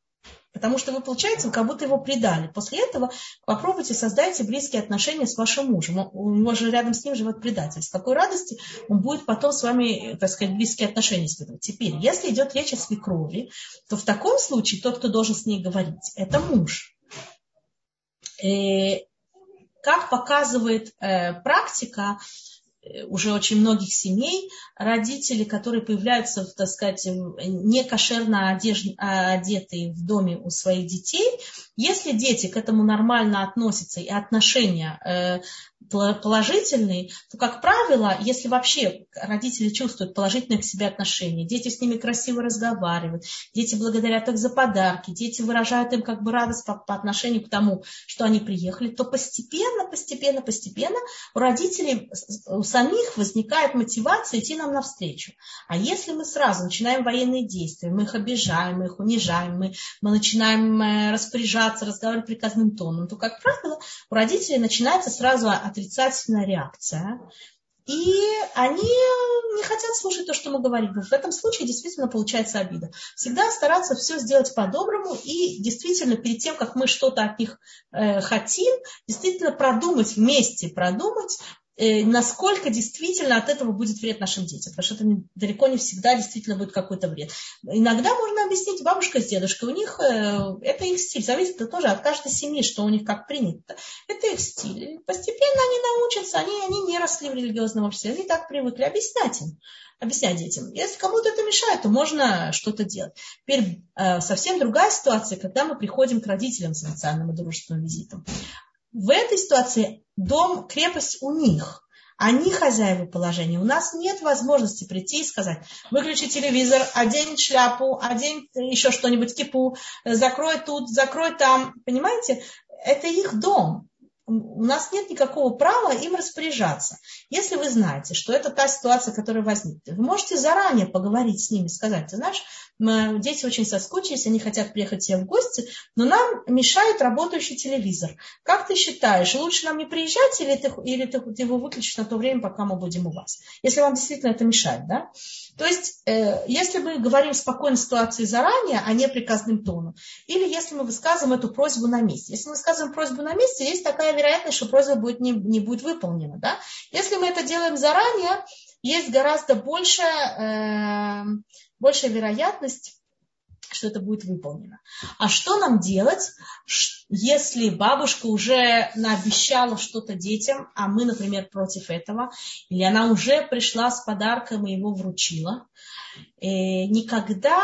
Потому что вы, получается, как будто его предали. После этого попробуйте создайте близкие отношения с вашим мужем. У него же рядом с ним живет предатель. С какой радости он будет потом с вами, так сказать, близкие отношения испытывать. Теперь, если идет речь о свекрови, то в таком случае тот, кто должен с ней говорить, это муж. И э, как показывает э, практика, уже очень многих семей родители, которые появляются, так сказать, не кошерно одетые в доме у своих детей, если дети к этому нормально относятся и отношения э, положительные, то, как правило, если вообще родители чувствуют положительное к себе отношение, дети с ними красиво разговаривают, дети благодарят их за подарки, дети выражают им как бы радость по, по отношению к тому, что они приехали, то постепенно, постепенно, постепенно у родителей, у самих возникает мотивация идти нам навстречу. А если мы сразу начинаем военные действия, мы их обижаем, мы их унижаем, мы, мы начинаем э, распоряжаться, разговаривать приказным тоном, то, как правило, у родителей начинается сразу отрицательная реакция. и они не хотят слушать то, что мы говорим. В этом случае действительно получается обида. Всегда стараться все сделать по-доброму и действительно перед тем, как мы что-то от них э, хотим, действительно продумать вместе, продумать, насколько действительно от этого будет вред нашим детям. Потому что это далеко не всегда действительно будет какой-то вред. Иногда можно объяснить бабушка с дедушкой. У них э, это их стиль. Зависит это тоже от каждой семьи, что у них как принято. Это их стиль. Постепенно они научатся. Они, они не росли в религиозном обществе. Они так привыкли объяснять им объяснять детям. Если кому-то это мешает, то можно что-то делать. Теперь э, совсем другая ситуация, когда мы приходим к родителям с официальным и дружественным визитом. В этой ситуации дом, крепость у них. Они хозяева положения. У нас нет возможности прийти и сказать, выключи телевизор, одень шляпу, одень еще что-нибудь, кипу, закрой тут, закрой там. Понимаете? Это их дом у нас нет никакого права им распоряжаться. Если вы знаете, что это та ситуация, которая возникнет, вы можете заранее поговорить с ними, сказать, ты знаешь, мы, дети очень соскучились, они хотят приехать себе в гости, но нам мешает работающий телевизор. Как ты считаешь, лучше нам не приезжать или ты, или ты, ты его выключишь на то время, пока мы будем у вас? Если вам действительно это мешает, да? То есть, э, если мы говорим в спокойной ситуации заранее, а не приказным тоном, или если мы высказываем эту просьбу на месте. Если мы высказываем просьбу на месте, есть такая вероятность, что просьба будет не, не будет выполнена. Да? Если мы это делаем заранее, есть гораздо больше, э, большая вероятность, что это будет выполнено. А что нам делать, если бабушка уже наобещала что-то детям, а мы, например, против этого, или она уже пришла с подарком и его вручила? Э, никогда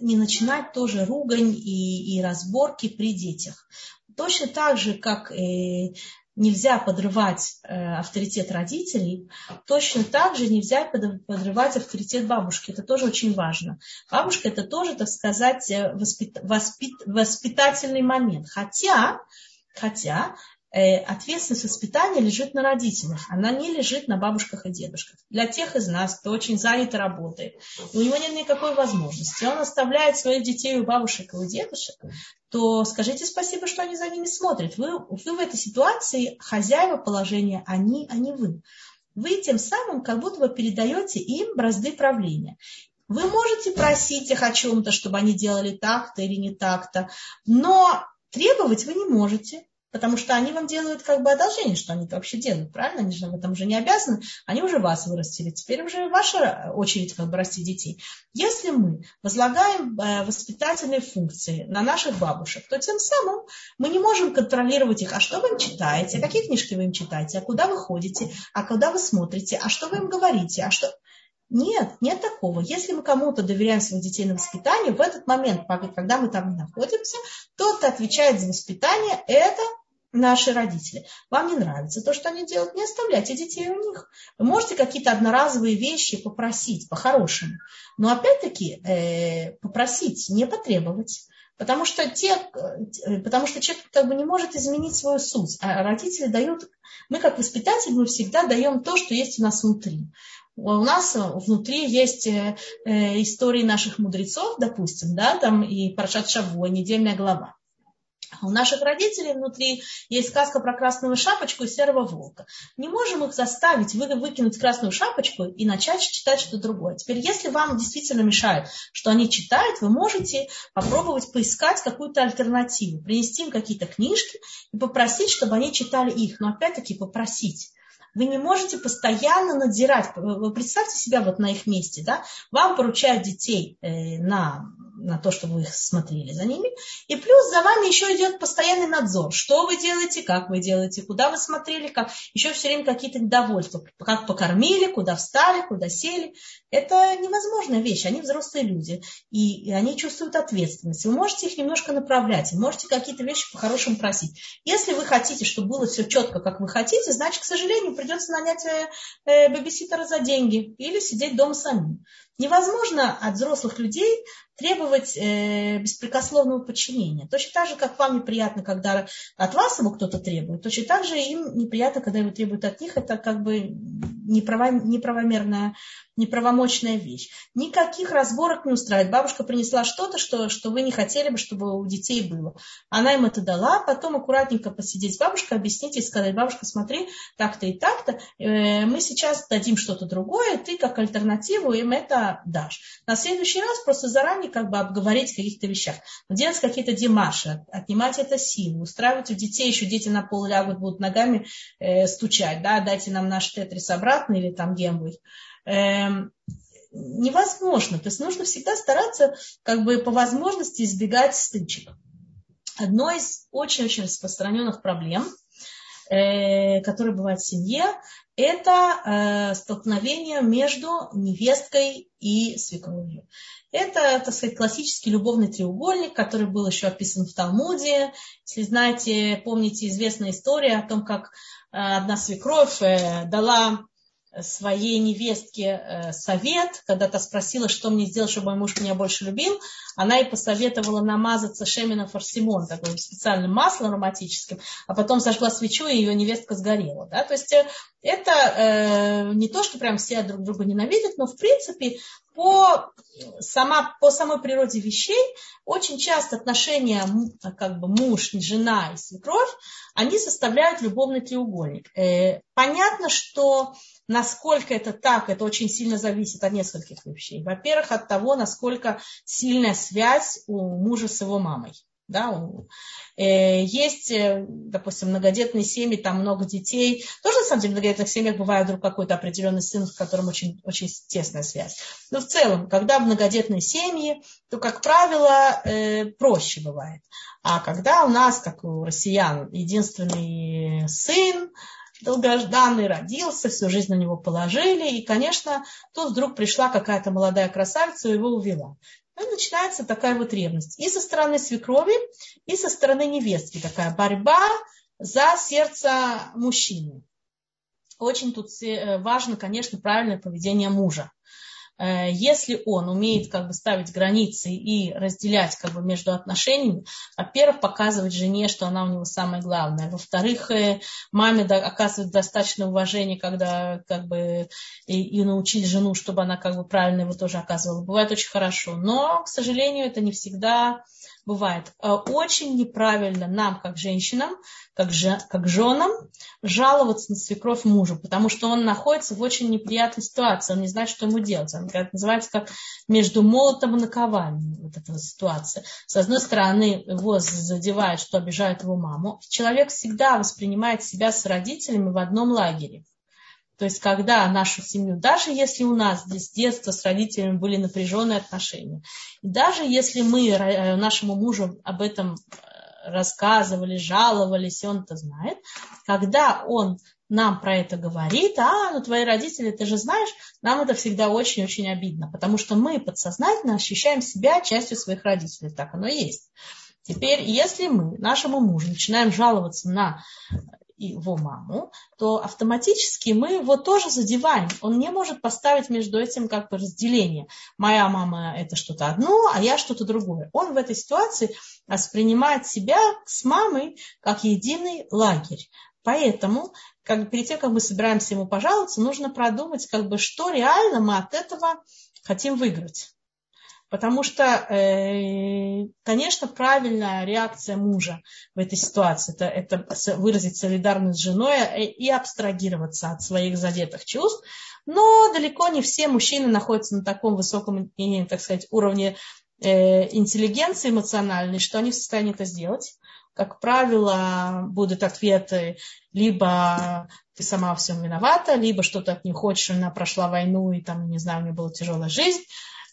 не начинать тоже ругань и, и разборки при детях. Точно так же, как э, нельзя подрывать э, авторитет родителей, точно так же нельзя подрывать авторитет бабушки. Это тоже очень важно. Бабушка это тоже, так сказать, э, воспит, воспит, воспитательный момент. Хотя, хотя ответственность воспитания лежит на родителях, она не лежит на бабушках и дедушках. Для тех из нас, кто очень занят и работает, и у него нет никакой возможности, он оставляет своих детей у бабушек и у дедушек, то скажите спасибо, что они за ними смотрят. Вы, вы в этой ситуации хозяева положения, они, а не вы. Вы тем самым как будто бы передаете им бразды правления. Вы можете просить их о чем-то, чтобы они делали так-то или не так-то, но требовать вы не можете. Потому что они вам делают как бы одолжение, что они вообще делают, правильно? Они же в этом уже не обязаны. Они уже вас вырастили. Теперь уже ваша очередь как бы расти детей. Если мы возлагаем э, воспитательные функции на наших бабушек, то тем самым мы не можем контролировать их. А что вы им читаете? А какие книжки вы им читаете? А куда вы ходите? А куда вы смотрите? А что вы им говорите? А что... Нет, нет такого. Если мы кому-то доверяем своих детей на воспитание, в этот момент, когда мы там находимся, тот, кто отвечает за воспитание, это наши родители. Вам не нравится то, что они делают, не оставляйте детей у них. Вы можете какие-то одноразовые вещи попросить по-хорошему. Но опять-таки э, попросить, не потребовать. Потому что, те, э, потому что человек как бы не может изменить свою суть. А родители дают, мы как воспитатели, мы всегда даем то, что есть у нас внутри. У нас внутри есть э, э истории наших мудрецов, допустим, да, там и Паршат Шавуа, недельная глава. У наших родителей внутри есть сказка про красную шапочку и серого волка. Не можем их заставить вы, выкинуть красную шапочку и начать читать что-то другое. Теперь, если вам действительно мешает, что они читают, вы можете попробовать поискать какую-то альтернативу, принести им какие-то книжки и попросить, чтобы они читали их. Но опять-таки попросить. Вы не можете постоянно надзирать. Вы представьте себя вот на их месте. Да? Вам поручают детей э, на на то, чтобы вы смотрели за ними. И плюс за вами еще идет постоянный надзор. Что вы делаете, как вы делаете, куда вы смотрели, как. Еще все время какие-то недовольства. Как покормили, куда встали, куда сели. Это невозможная вещь. Они взрослые люди. И, они чувствуют ответственность. Вы можете их немножко направлять. Можете какие-то вещи по-хорошему просить. Если вы хотите, чтобы было все четко, как вы хотите, значит, к сожалению, придется нанять э, э, бэбиситера за деньги или сидеть дома самим. Невозможно от взрослых людей требовать э, беспрекословного подчинения. Точно так же, как вам неприятно, когда от вас его кто-то требует, точно так же им неприятно, когда его требуют от них. Это как бы неправо, неправомерная, неправомочная вещь. Никаких разборок не устраивает. Бабушка принесла что-то, что, что вы не хотели бы, чтобы у детей было. Она им это дала, потом аккуратненько посидеть с бабушкой, объяснить и сказать, бабушка, смотри, так-то и так-то, э, мы сейчас дадим что-то другое, ты как альтернативу им это дашь. На следующий раз просто заранее как бы обговорить о каких-то вещах, делать какие-то демаши, отнимать это силу, устраивать у детей, еще дети на пол лягут, будут ногами э, стучать, да, дайте нам наш тетрис обратно или там гембуй. Эм, невозможно. То есть нужно всегда стараться как бы по возможности избегать стычек. Одно из очень-очень распространенных проблем, э, которые бывают в семье, это э, столкновение между невесткой и свекровью. Это, так сказать, классический любовный треугольник, который был еще описан в Талмуде. Если знаете, помните известная история о том, как э, одна свекровь э, дала своей невестке э, совет, когда та спросила, что мне сделать, чтобы мой муж меня больше любил, она ей посоветовала намазаться шемином форсимон, таким специальным маслом ароматическим, а потом зажгла свечу, и ее невестка сгорела. Да? То есть э, это э, не то, что прям все друг друга ненавидят, но в принципе по, сама, по самой природе вещей очень часто отношения как бы муж, жена и свекровь, они составляют любовный треугольник. Э, понятно, что Насколько это так, это очень сильно зависит от нескольких вещей. Во-первых, от того, насколько сильная связь у мужа с его мамой. Да, э, есть, э, допустим, многодетные семьи, там много детей. Тоже, на самом деле, в многодетных семьях бывает вдруг какой-то определенный сын, с которым очень, очень тесная связь. Но в целом, когда многодетные семьи, то, как правило, э, проще бывает. А когда у нас, как у россиян, единственный сын, долгожданный родился, всю жизнь на него положили, и, конечно, тут вдруг пришла какая-то молодая красавица и его увела. И начинается такая вот ревность. И со стороны свекрови, и со стороны невестки такая борьба за сердце мужчины. Очень тут э, важно, конечно, правильное поведение мужа. Э, если он умеет как бы ставить границы и разделять как бы между отношениями, во-первых, показывать жене, что она у него самая главная, во-вторых, э, маме оказывать достаточно уважения, когда как бы и, и научить жену, чтобы она как бы правильно его тоже оказывала. Бывает очень хорошо, но, к сожалению, это не всегда бывает. Э, очень неправильно нам, как женщинам, как, же, как женам, жаловаться на свекровь мужу, потому что он находится в очень неприятной ситуации, он не знает, что ему делать. Он, это называется как между молотом и накованием, вот эта ситуация. С одной стороны, его задевает, что обижает его маму. Человек всегда воспринимает себя с родителями в одном лагере. То есть, когда нашу семью, даже если у нас здесь с детства с родителями были напряженные отношения, и даже если мы э, нашему мужу об этом э, рассказывали, жаловались, и он это знает, когда он нам про это говорит, а, ну твои родители, ты же знаешь, нам это всегда очень-очень обидно, потому что мы подсознательно ощущаем себя частью своих родителей, так оно и есть. Теперь, если мы нашему мужу начинаем жаловаться на его маму, то автоматически мы его тоже задеваем. Он не может поставить между этим как бы разделение. Моя мама это что-то одно, а я что-то другое. Он в этой ситуации воспринимает себя с мамой как единый лагерь. Поэтому как перед тем, как мы собираемся ему пожаловаться, нужно продумать, как бы, что реально мы от этого хотим выиграть. Потому что, э, конечно, правильная реакция мужа в этой ситуации это, это выразить солидарность с женой э, и абстрагироваться от своих задетых чувств. Но далеко не все мужчины находятся на таком высоком, так сказать, уровне э, интеллигенции эмоциональной, что они в состоянии это сделать. Как правило, будут ответы либо ты сама всем виновата, либо что-то от нее хочешь, она прошла войну, и там, не знаю, у нее была тяжелая жизнь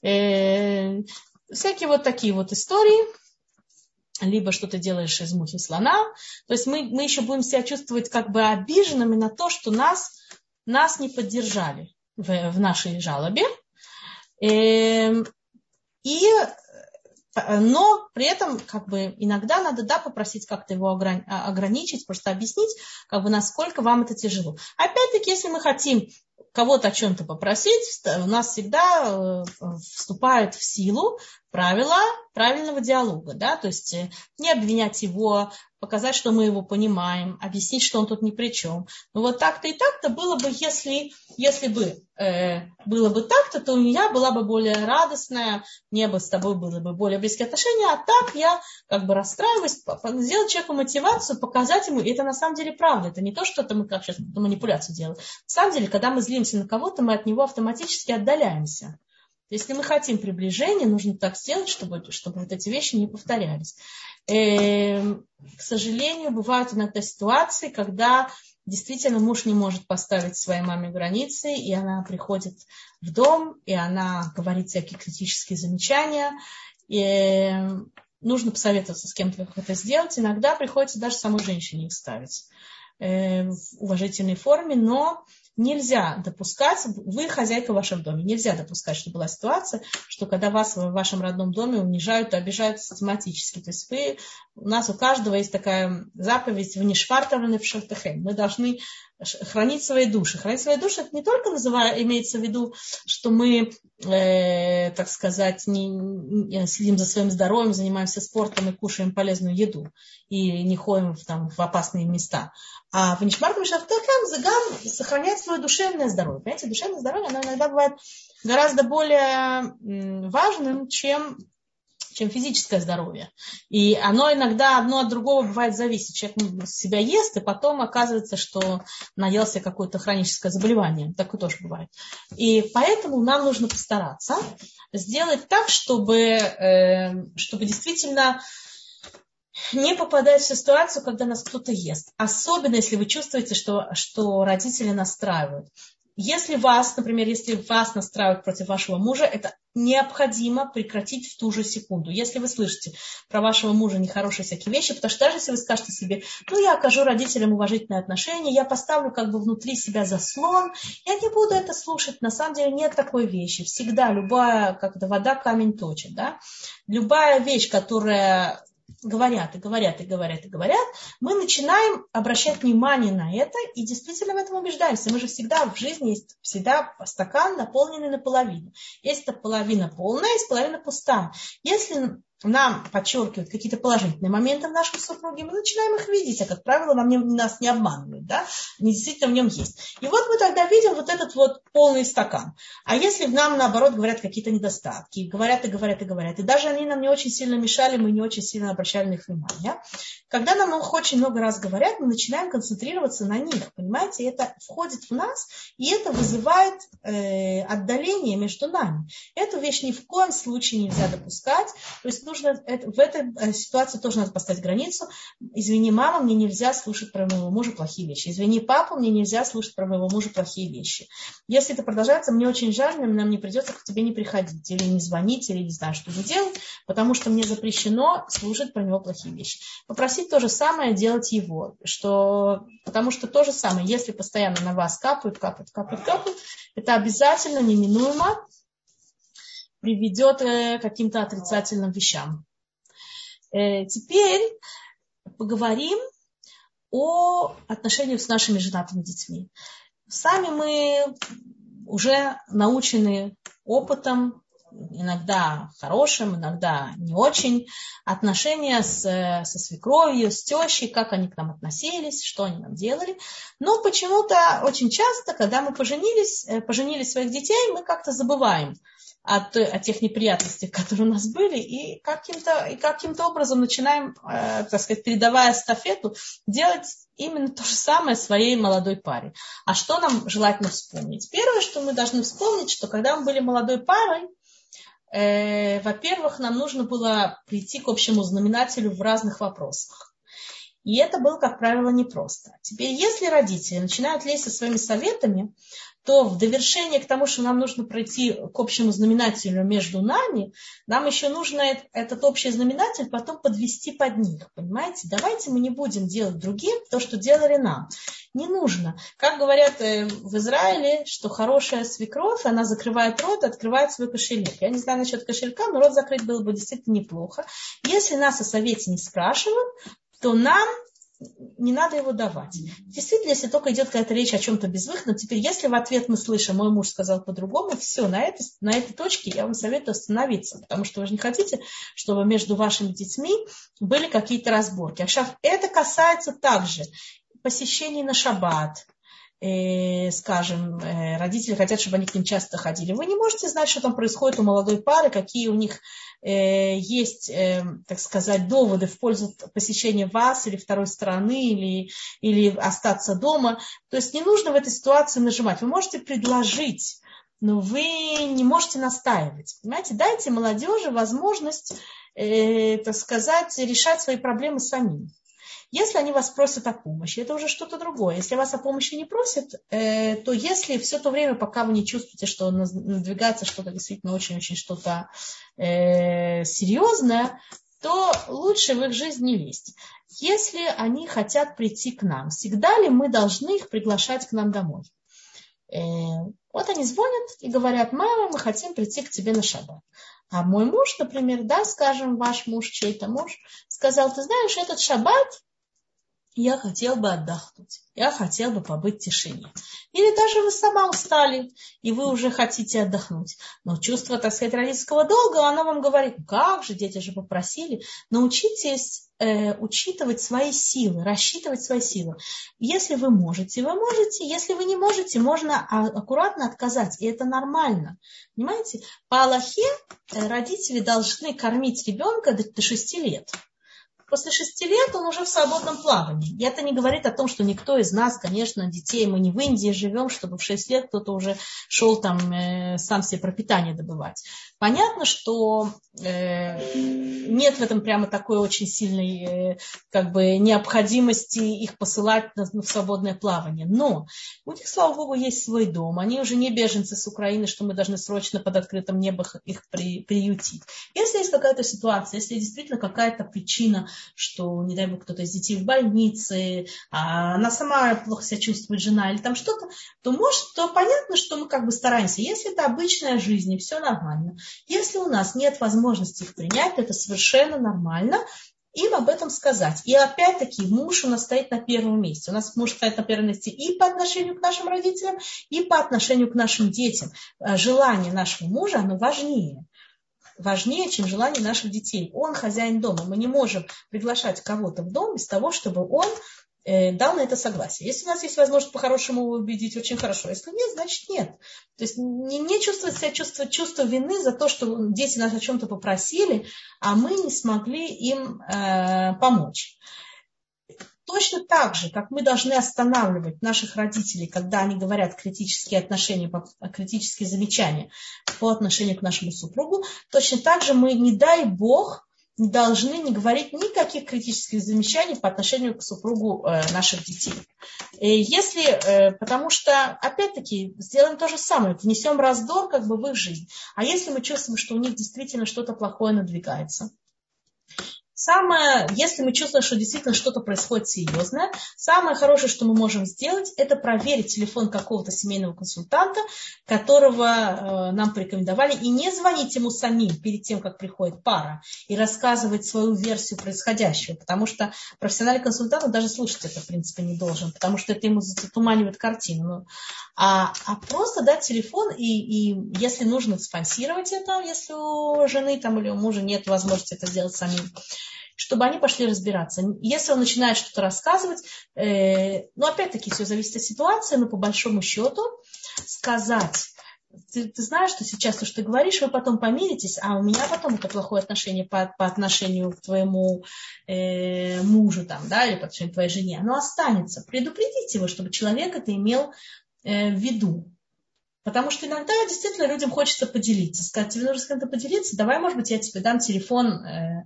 Э, всякие вот такие вот истории либо что ты делаешь из мухи слона. То есть мы, мы еще будем себя чувствовать как бы обиженными на то, что нас, нас не поддержали в, в нашей жалобе. Эм, и, но при этом как бы иногда надо да, попросить как-то его ограничить, просто объяснить, как бы, насколько вам это тяжело. Опять-таки, если мы хотим кого-то о чем-то попросить, у нас всегда э, вступает в силу правила правильного диалога, да, то есть э, не обвинять его, показать, что мы его понимаем, объяснить, что он тут ни при чем. Но вот так-то и так-то было бы, если, если бы э, было бы так-то, то у меня была бы более радостная, мне бы с тобой было бы более близкие отношения, а так я как бы расстраиваюсь, сделать человеку мотивацию, показать ему, и это на самом деле правда, это не то, что это мы как сейчас манипуляцию делаем. На самом деле, когда мы злимся на кого-то, мы от него автоматически отдаляемся. Если мы хотим приближения, нужно так сделать, чтобы, чтобы вот эти вещи не повторялись. Э, к сожалению, бывают иногда ситуации, когда действительно муж не может поставить своей маме границы, и она приходит в дом, и она говорит всякие критические замечания. И нужно посоветоваться с кем-то, как это сделать. Иногда приходится даже самой женщине их ставить э, в уважительной форме, но нельзя допускать, вы хозяйка в вашем доме, нельзя допускать, что была ситуация, что когда вас в вашем родном доме унижают обижают систематически. То есть вы, у нас у каждого есть такая заповедь в Нишвартованы в Шартехем. Мы должны хранить свои души. Хранить свои души это не только называя, имеется в виду, что мы, э, так сказать, не, не следим за своим здоровьем, занимаемся спортом и кушаем полезную еду и не ходим в, там, в опасные места. А в Нишмаркам Шахтахам Загам сохраняет свое душевное здоровье. Понимаете, душевное здоровье, оно иногда бывает гораздо более важным, чем чем физическое здоровье. И оно иногда одно от другого бывает зависит. Человек себя ест, и потом оказывается, что наелся какое-то хроническое заболевание. Такое тоже бывает. И поэтому нам нужно постараться сделать так, чтобы, э, чтобы действительно не попадать в ситуацию, когда нас кто-то ест. Особенно, если вы чувствуете, что, что родители настраивают. Если вас, например, если вас настраивают против вашего мужа, это необходимо прекратить в ту же секунду. Если вы слышите про вашего мужа нехорошие всякие вещи, потому что даже если вы скажете себе, ну, я окажу родителям уважительное отношение, я поставлю как бы внутри себя заслон, я не буду это слушать. На самом деле нет такой вещи. Всегда любая, как то вода камень точит, да? Любая вещь, которая говорят и говорят и говорят и говорят, мы начинаем обращать внимание на это и действительно в этом убеждаемся. Мы же всегда в жизни есть всегда стакан наполненный наполовину. Есть половина полная, есть половина пустая. Если нам подчеркивают какие-то положительные моменты в нашем супруге, мы начинаем их видеть, а как правило, нам не, нас не обманывают, да, они действительно в нем есть. И вот мы тогда видим вот этот вот полный стакан. А если нам, наоборот, говорят какие-то недостатки, говорят и говорят и говорят, и даже они нам не очень сильно мешали, мы не очень сильно обращали на их внимание, когда нам их очень много раз говорят, мы начинаем концентрироваться на них, понимаете, это входит в нас, и это вызывает э, отдаление между нами. Эту вещь ни в коем случае нельзя допускать, то есть нужно, в этой э, ситуации тоже надо поставить границу. Извини, мама, мне нельзя слушать про моего мужа плохие вещи. Извини, папа, мне нельзя слушать про моего мужа плохие вещи. Если это продолжается, мне очень жаль, нам не придется к тебе не приходить, или не звонить, или не знаю, что делать, потому что мне запрещено слушать про него плохие вещи. Попросить то же самое делать его, что, потому что то же самое, если постоянно на вас капают, капают, капают, капают, это обязательно, неминуемо приведет к каким-то отрицательным вещам. Э, теперь поговорим о отношениях с нашими женатыми детьми. Сами мы уже научены опытом, иногда хорошим, иногда не очень, отношения с, со свекровью, с тещей, как они к нам относились, что они нам делали. Но почему-то очень часто, когда мы поженились, э, поженили своих детей, мы как-то забываем от, от тех неприятностей, которые у нас были, и каким-то, и каким-то образом начинаем, э, так сказать, передавая эстафету, делать именно то же самое своей молодой паре. А что нам желательно вспомнить? Первое, что мы должны вспомнить, что когда мы были молодой парой, э, во-первых, нам нужно было прийти к общему знаменателю в разных вопросах. И это было, как правило, непросто. Теперь, если родители начинают лезть со своими советами, то в довершение к тому, что нам нужно пройти к общему знаменателю между нами, нам еще нужно этот общий знаменатель потом подвести под них. Понимаете? Давайте мы не будем делать другим то, что делали нам. Не нужно. Как говорят э, в Израиле, что хорошая свекровь, она закрывает рот, открывает свой кошелек. Я не знаю насчет кошелька, но рот закрыть было бы действительно неплохо. Если нас о совете не спрашивают, то нам не надо его давать. Действительно, если только идет какая-то речь о чем-то безвыходном, теперь если в ответ мы слышим, мой муж сказал по-другому, все, на, этой, на этой точке я вам советую остановиться, потому что вы же не хотите, чтобы между вашими детьми были какие-то разборки. А это касается также посещений на шаббат, скажем, э, родители хотят, чтобы они к ним часто ходили. Вы не можете знать, что там происходит у молодой пары, какие у них э, есть, э, так сказать, доводы в пользу посещения вас или второй стороны, или, или остаться дома. То есть не нужно в этой ситуации нажимать. Вы можете предложить, но вы не можете настаивать. Понимаете, дайте молодежи возможность, э, так сказать, решать свои проблемы самим. Если они вас просят о помощи, это уже что-то другое. Если вас о помощи не просят, э, то если все то время, пока вы не чувствуете, что надвигается что-то действительно очень-очень что-то э, серьезное, то лучше в их жизнь не лезть. Если они хотят прийти к нам, всегда ли мы должны их приглашать к нам домой? Э, вот они звонят и говорят, мама, мы хотим прийти к тебе на шаббат. А мой муж, например, да, скажем, ваш муж, чей-то муж, сказал, ты знаешь, этот шаббат я хотел бы отдохнуть, я хотел бы побыть в тишине. Или даже вы сама устали, и вы уже хотите отдохнуть. Но чувство, так сказать, родительского долга, оно вам говорит, ну как же, дети же попросили. Научитесь э, учитывать свои силы, рассчитывать свои силы. Если вы можете, вы можете. Если вы не можете, можно аккуратно отказать. И это нормально. Понимаете? По Аллахе э, родители должны кормить ребенка до 6 лет после шести лет он уже в свободном плавании. И это не говорит о том, что никто из нас, конечно, детей, мы не в Индии живем, чтобы в шесть лет кто-то уже шел там э, сам себе пропитание добывать. Понятно, что э, нет в этом прямо такой очень сильной э, как бы необходимости их посылать на, в свободное плавание. Но у них, слава богу, есть свой дом. Они уже не беженцы с Украины, что мы должны срочно под открытым небом их при, приютить. Если есть какая-то ситуация, если действительно какая-то причина, что, не дай бог, кто-то из детей в больнице, а она сама плохо себя чувствует, жена или там что-то, то может, то понятно, что мы как бы стараемся. Если это обычная жизнь и все нормально, если у нас нет возможности их принять, то это совершенно нормально им об этом сказать. И опять-таки муж у нас стоит на первом месте. У нас муж стоит на первом месте и по отношению к нашим родителям, и по отношению к нашим детям. Э, желание нашего мужа, оно важнее. Важнее, чем желание наших детей. Он хозяин дома. Мы не можем приглашать кого-то в дом без того, чтобы он Э, дал на это согласие. Если у нас есть возможность по-хорошему убедить, очень хорошо. Если нет, значит нет. То есть не, не чувствовать себя чувство, чувство вины за то, что дети нас о чем-то попросили, а мы не смогли им э, помочь. Точно так же, как мы должны останавливать наших родителей, когда они говорят критические отношения, критические замечания по отношению к нашему супругу, точно так же мы, не дай Бог, не должны не говорить никаких критических замечаний по отношению к супругу э, наших детей. И если, э, потому что, опять-таки, сделаем то же самое, внесем раздор как бы в их жизнь. А если мы чувствуем, что у них действительно что-то плохое надвигается, Самое, если мы чувствуем, что действительно что-то происходит серьезное, самое хорошее, что мы можем сделать, это проверить телефон какого-то семейного консультанта, которого э, нам порекомендовали, и не звонить ему самим перед тем, как приходит пара, и рассказывать свою версию происходящего, потому что профессиональный консультант даже слушать это, в принципе, не должен, потому что это ему затуманивает картину. А, а просто дать телефон, и, и если нужно спонсировать это, если у жены там, или у мужа нет возможности это сделать самим, чтобы они пошли разбираться. Если он начинает что-то рассказывать, э, ну, опять-таки, все зависит от ситуации, но по большому счету сказать, ты, ты знаешь, что сейчас то, что ты говоришь, вы потом помиритесь, а у меня потом это плохое отношение по, по отношению к твоему э, мужу там, да, или по отношению к твоей жене, оно останется. Предупредите его, чтобы человек это имел э, в виду. Потому что иногда действительно людям хочется поделиться. Сказать, тебе нужно с кем-то поделиться, давай, может быть, я тебе дам телефон э,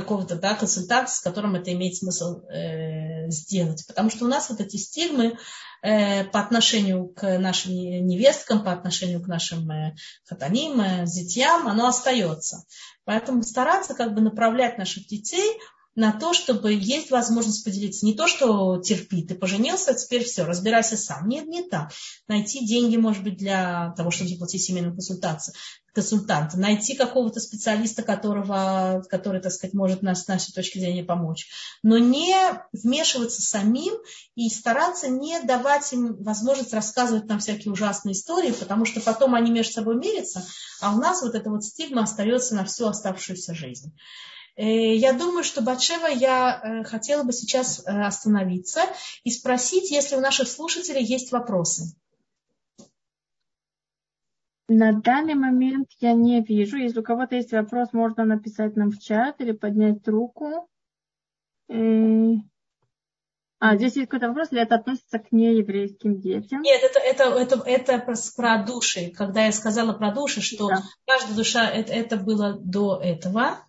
какого-то да, консультанта, с которым это имеет смысл э, сделать. Потому что у нас вот эти стигмы э, по отношению к нашим невесткам, по отношению к нашим э, хатаним, э, зятьям, оно остается. Поэтому стараться как бы направлять наших детей на то, чтобы есть возможность поделиться. Не то, что терпи, ты поженился, теперь все, разбирайся сам. Нет, не так. Найти деньги, может быть, для того, чтобы заплатить семейную консультацию консультанта, найти какого-то специалиста, которого, который, так сказать, может нас с нашей точки зрения помочь. Но не вмешиваться самим и стараться не давать им возможность рассказывать нам всякие ужасные истории, потому что потом они между собой мерятся, а у нас вот эта вот стигма остается на всю оставшуюся жизнь. Э, я думаю, что Батшева я э, хотела бы сейчас э, остановиться и спросить, если у наших слушателей есть вопросы. На данный момент я не вижу. Если у кого-то есть вопрос, можно написать нам в чат или поднять руку. А, здесь есть какой-то вопрос, или это относится к нееврейским детям? Нет, это, это, это, это про, про души. Когда я сказала про души, что да. каждая душа, это, это было до этого.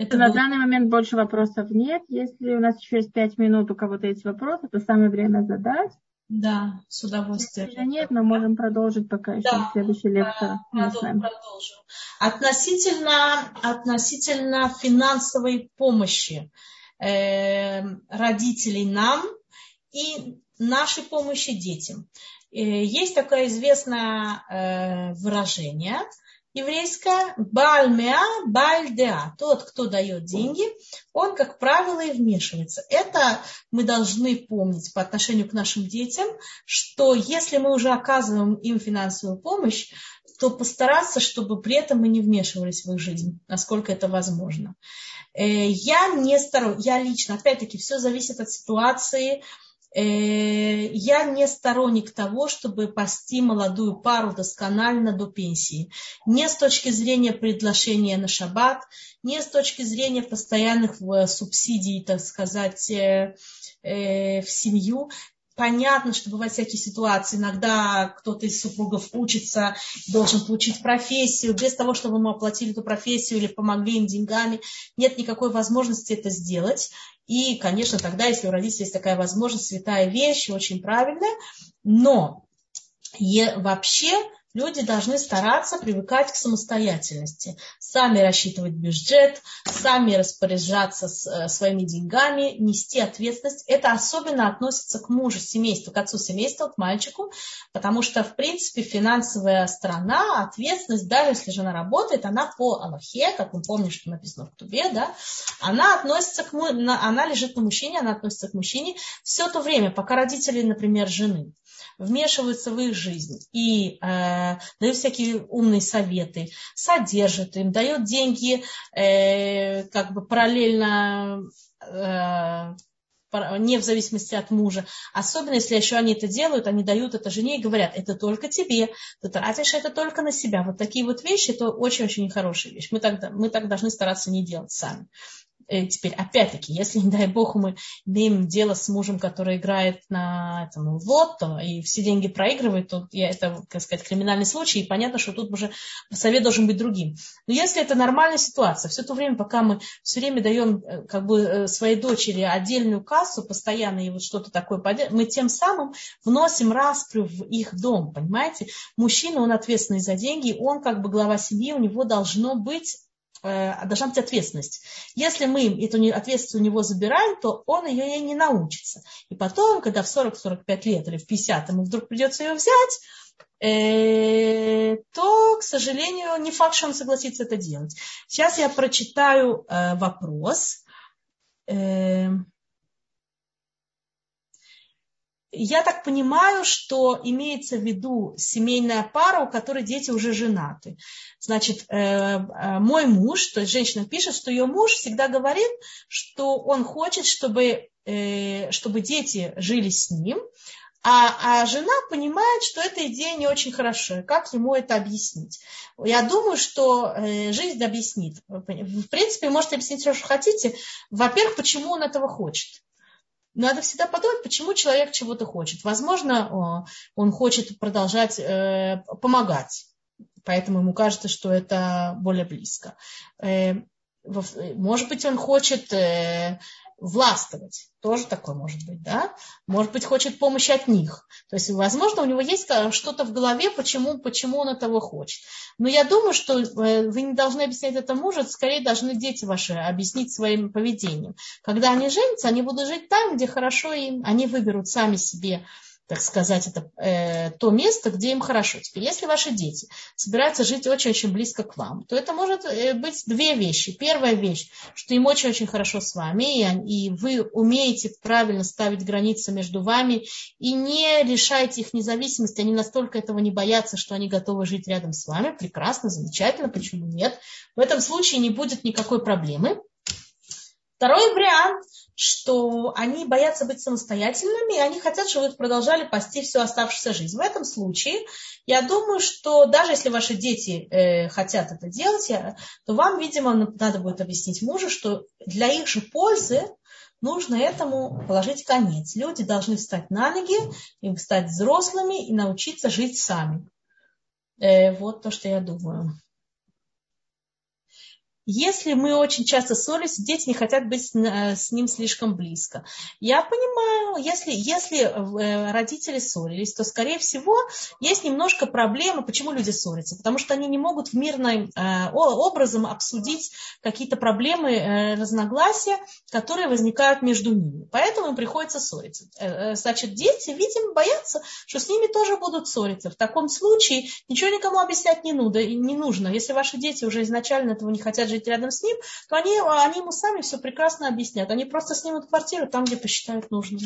Это На было... данный момент больше вопросов нет. Если у нас еще есть пять минут, у кого-то есть вопрос, это самое время задать. Да, с удовольствием. Если нет, мы можем продолжить пока еще да, следующий. Да, продолжим. Относительно, относительно финансовой помощи э, родителей нам и нашей помощи детям. Э, есть такое известное э, выражение – еврейская бальмеа бальдеа. Тот, кто дает деньги, он, как правило, и вмешивается. Это мы должны помнить по отношению к нашим детям, что если мы уже оказываем им финансовую помощь, то постараться, чтобы при этом мы не вмешивались в их жизнь, насколько это возможно. Э, я не сторонник, я лично, опять-таки, все зависит от ситуации, я не сторонник того, чтобы пасти молодую пару досконально до пенсии. Не с точки зрения предложения на шаббат, не с точки зрения постоянных э, субсидий, так сказать, э, в семью. Понятно, что бывают всякие ситуации. Иногда кто-то из супругов учится, должен получить профессию. Без того, чтобы ему оплатили эту профессию или помогли им деньгами, нет никакой возможности это сделать. И, конечно, тогда, если у родителей есть такая возможность, святая вещь, очень правильная. Но вообще люди должны стараться привыкать к самостоятельности. Сами рассчитывать бюджет, сами распоряжаться э, своими деньгами, нести ответственность. Это особенно относится к мужу семейству, к отцу семейства, к мальчику, потому что, в принципе, финансовая сторона, ответственность, даже если жена работает, она по Аллахе, как мы помним, что написано в Тубе, да, она относится к, она лежит на мужчине, она относится к мужчине все то время, пока родители, например, жены вмешиваются в их жизнь и э, дают всякие умные советы, содержат им, дают деньги э, как бы параллельно э, не в зависимости от мужа. Особенно, если еще они это делают, они дают это жене и говорят, это только тебе, ты тратишь это только на себя. Вот такие вот вещи, это очень-очень нехорошая вещь. Мы так, мы так должны стараться не делать сами. Э, теперь, опять-таки, если, не дай бог, мы имеем дело с мужем, который играет на этом, лотто и все деньги проигрывает, то я, это, так сказать, криминальный случай, и понятно, что тут уже совет должен быть другим. Но если это нормальная ситуация, все то время, пока мы все время даем э, как бы, э, своей дочери отдельную кассу постоянно и вот что-то такое, мы тем самым вносим распрю в их дом, понимаете? Мужчина, он ответственный за деньги, он как бы глава семьи, у него должно быть должна быть ответственность. Если мы эту ответственность у него забираем, то он ее ей не научится. И потом, когда в 40-45 лет или в 50 ему вдруг придется ее взять, э, то, к сожалению, не факт, что он согласится это делать. Сейчас я прочитаю э, вопрос. Я так понимаю, что имеется в виду семейная пара, у которой дети уже женаты. Значит, э, э, мой муж, то есть женщина пишет, что ее муж всегда говорит, что он хочет, чтобы, э, чтобы дети жили с ним, а, а жена понимает, что эта идея не очень хорошая. Как ему это объяснить? Я думаю, что жизнь объяснит. В принципе, можете объяснить все, что хотите. Во-первых, почему он этого хочет надо всегда подумать, почему человек чего-то хочет. Возможно, он хочет продолжать э, помогать, поэтому ему кажется, что это более близко. Э, может быть, он хочет э, властвовать. Тоже такое может быть, да? Может быть, хочет помощи от них. То есть, возможно, у него есть что-то в голове, почему, почему он этого хочет. Но я думаю, что э, вы не должны объяснять это мужу, скорее должны дети ваши объяснить своим поведением. Когда они женятся, они будут жить там, где хорошо им, они выберут сами себе так сказать, это э, то место, где им хорошо. Теперь, если ваши дети собираются жить очень-очень близко к вам, то это может э, быть две вещи. Первая вещь, что им очень-очень хорошо с вами, и, и вы умеете правильно ставить границы между вами и не решаете их независимость, они настолько этого не боятся, что они готовы жить рядом с вами. Прекрасно, замечательно, почему нет? В этом случае не будет никакой проблемы. Второй вариант, что они боятся быть самостоятельными, и они хотят, чтобы вы продолжали пасти всю оставшуюся жизнь. В этом случае я думаю, что даже если ваши дети э, хотят это делать, то вам, видимо, надо будет объяснить мужу, что для их же пользы нужно этому положить конец. Люди должны встать на ноги, и стать взрослыми и научиться жить сами. Э, вот то, что я думаю. Если мы очень часто ссоримся, дети не хотят быть э, с ним слишком близко. Я понимаю, если, если э, родители ссорились, то, скорее всего, есть немножко проблемы, почему люди ссорятся. Потому что они не могут мирным э, образом обсудить какие-то проблемы, разногласия, которые возникают между ними. Поэтому им приходится ссориться. Значит, дети, видимо, боятся, что с ними тоже будут ссориться. В таком случае ничего никому объяснять не нужно. Если ваши дети уже изначально этого не хотят жить рядом с ним, то они, они ему сами все прекрасно объяснят. Они просто снимут квартиру там, где посчитают нужным.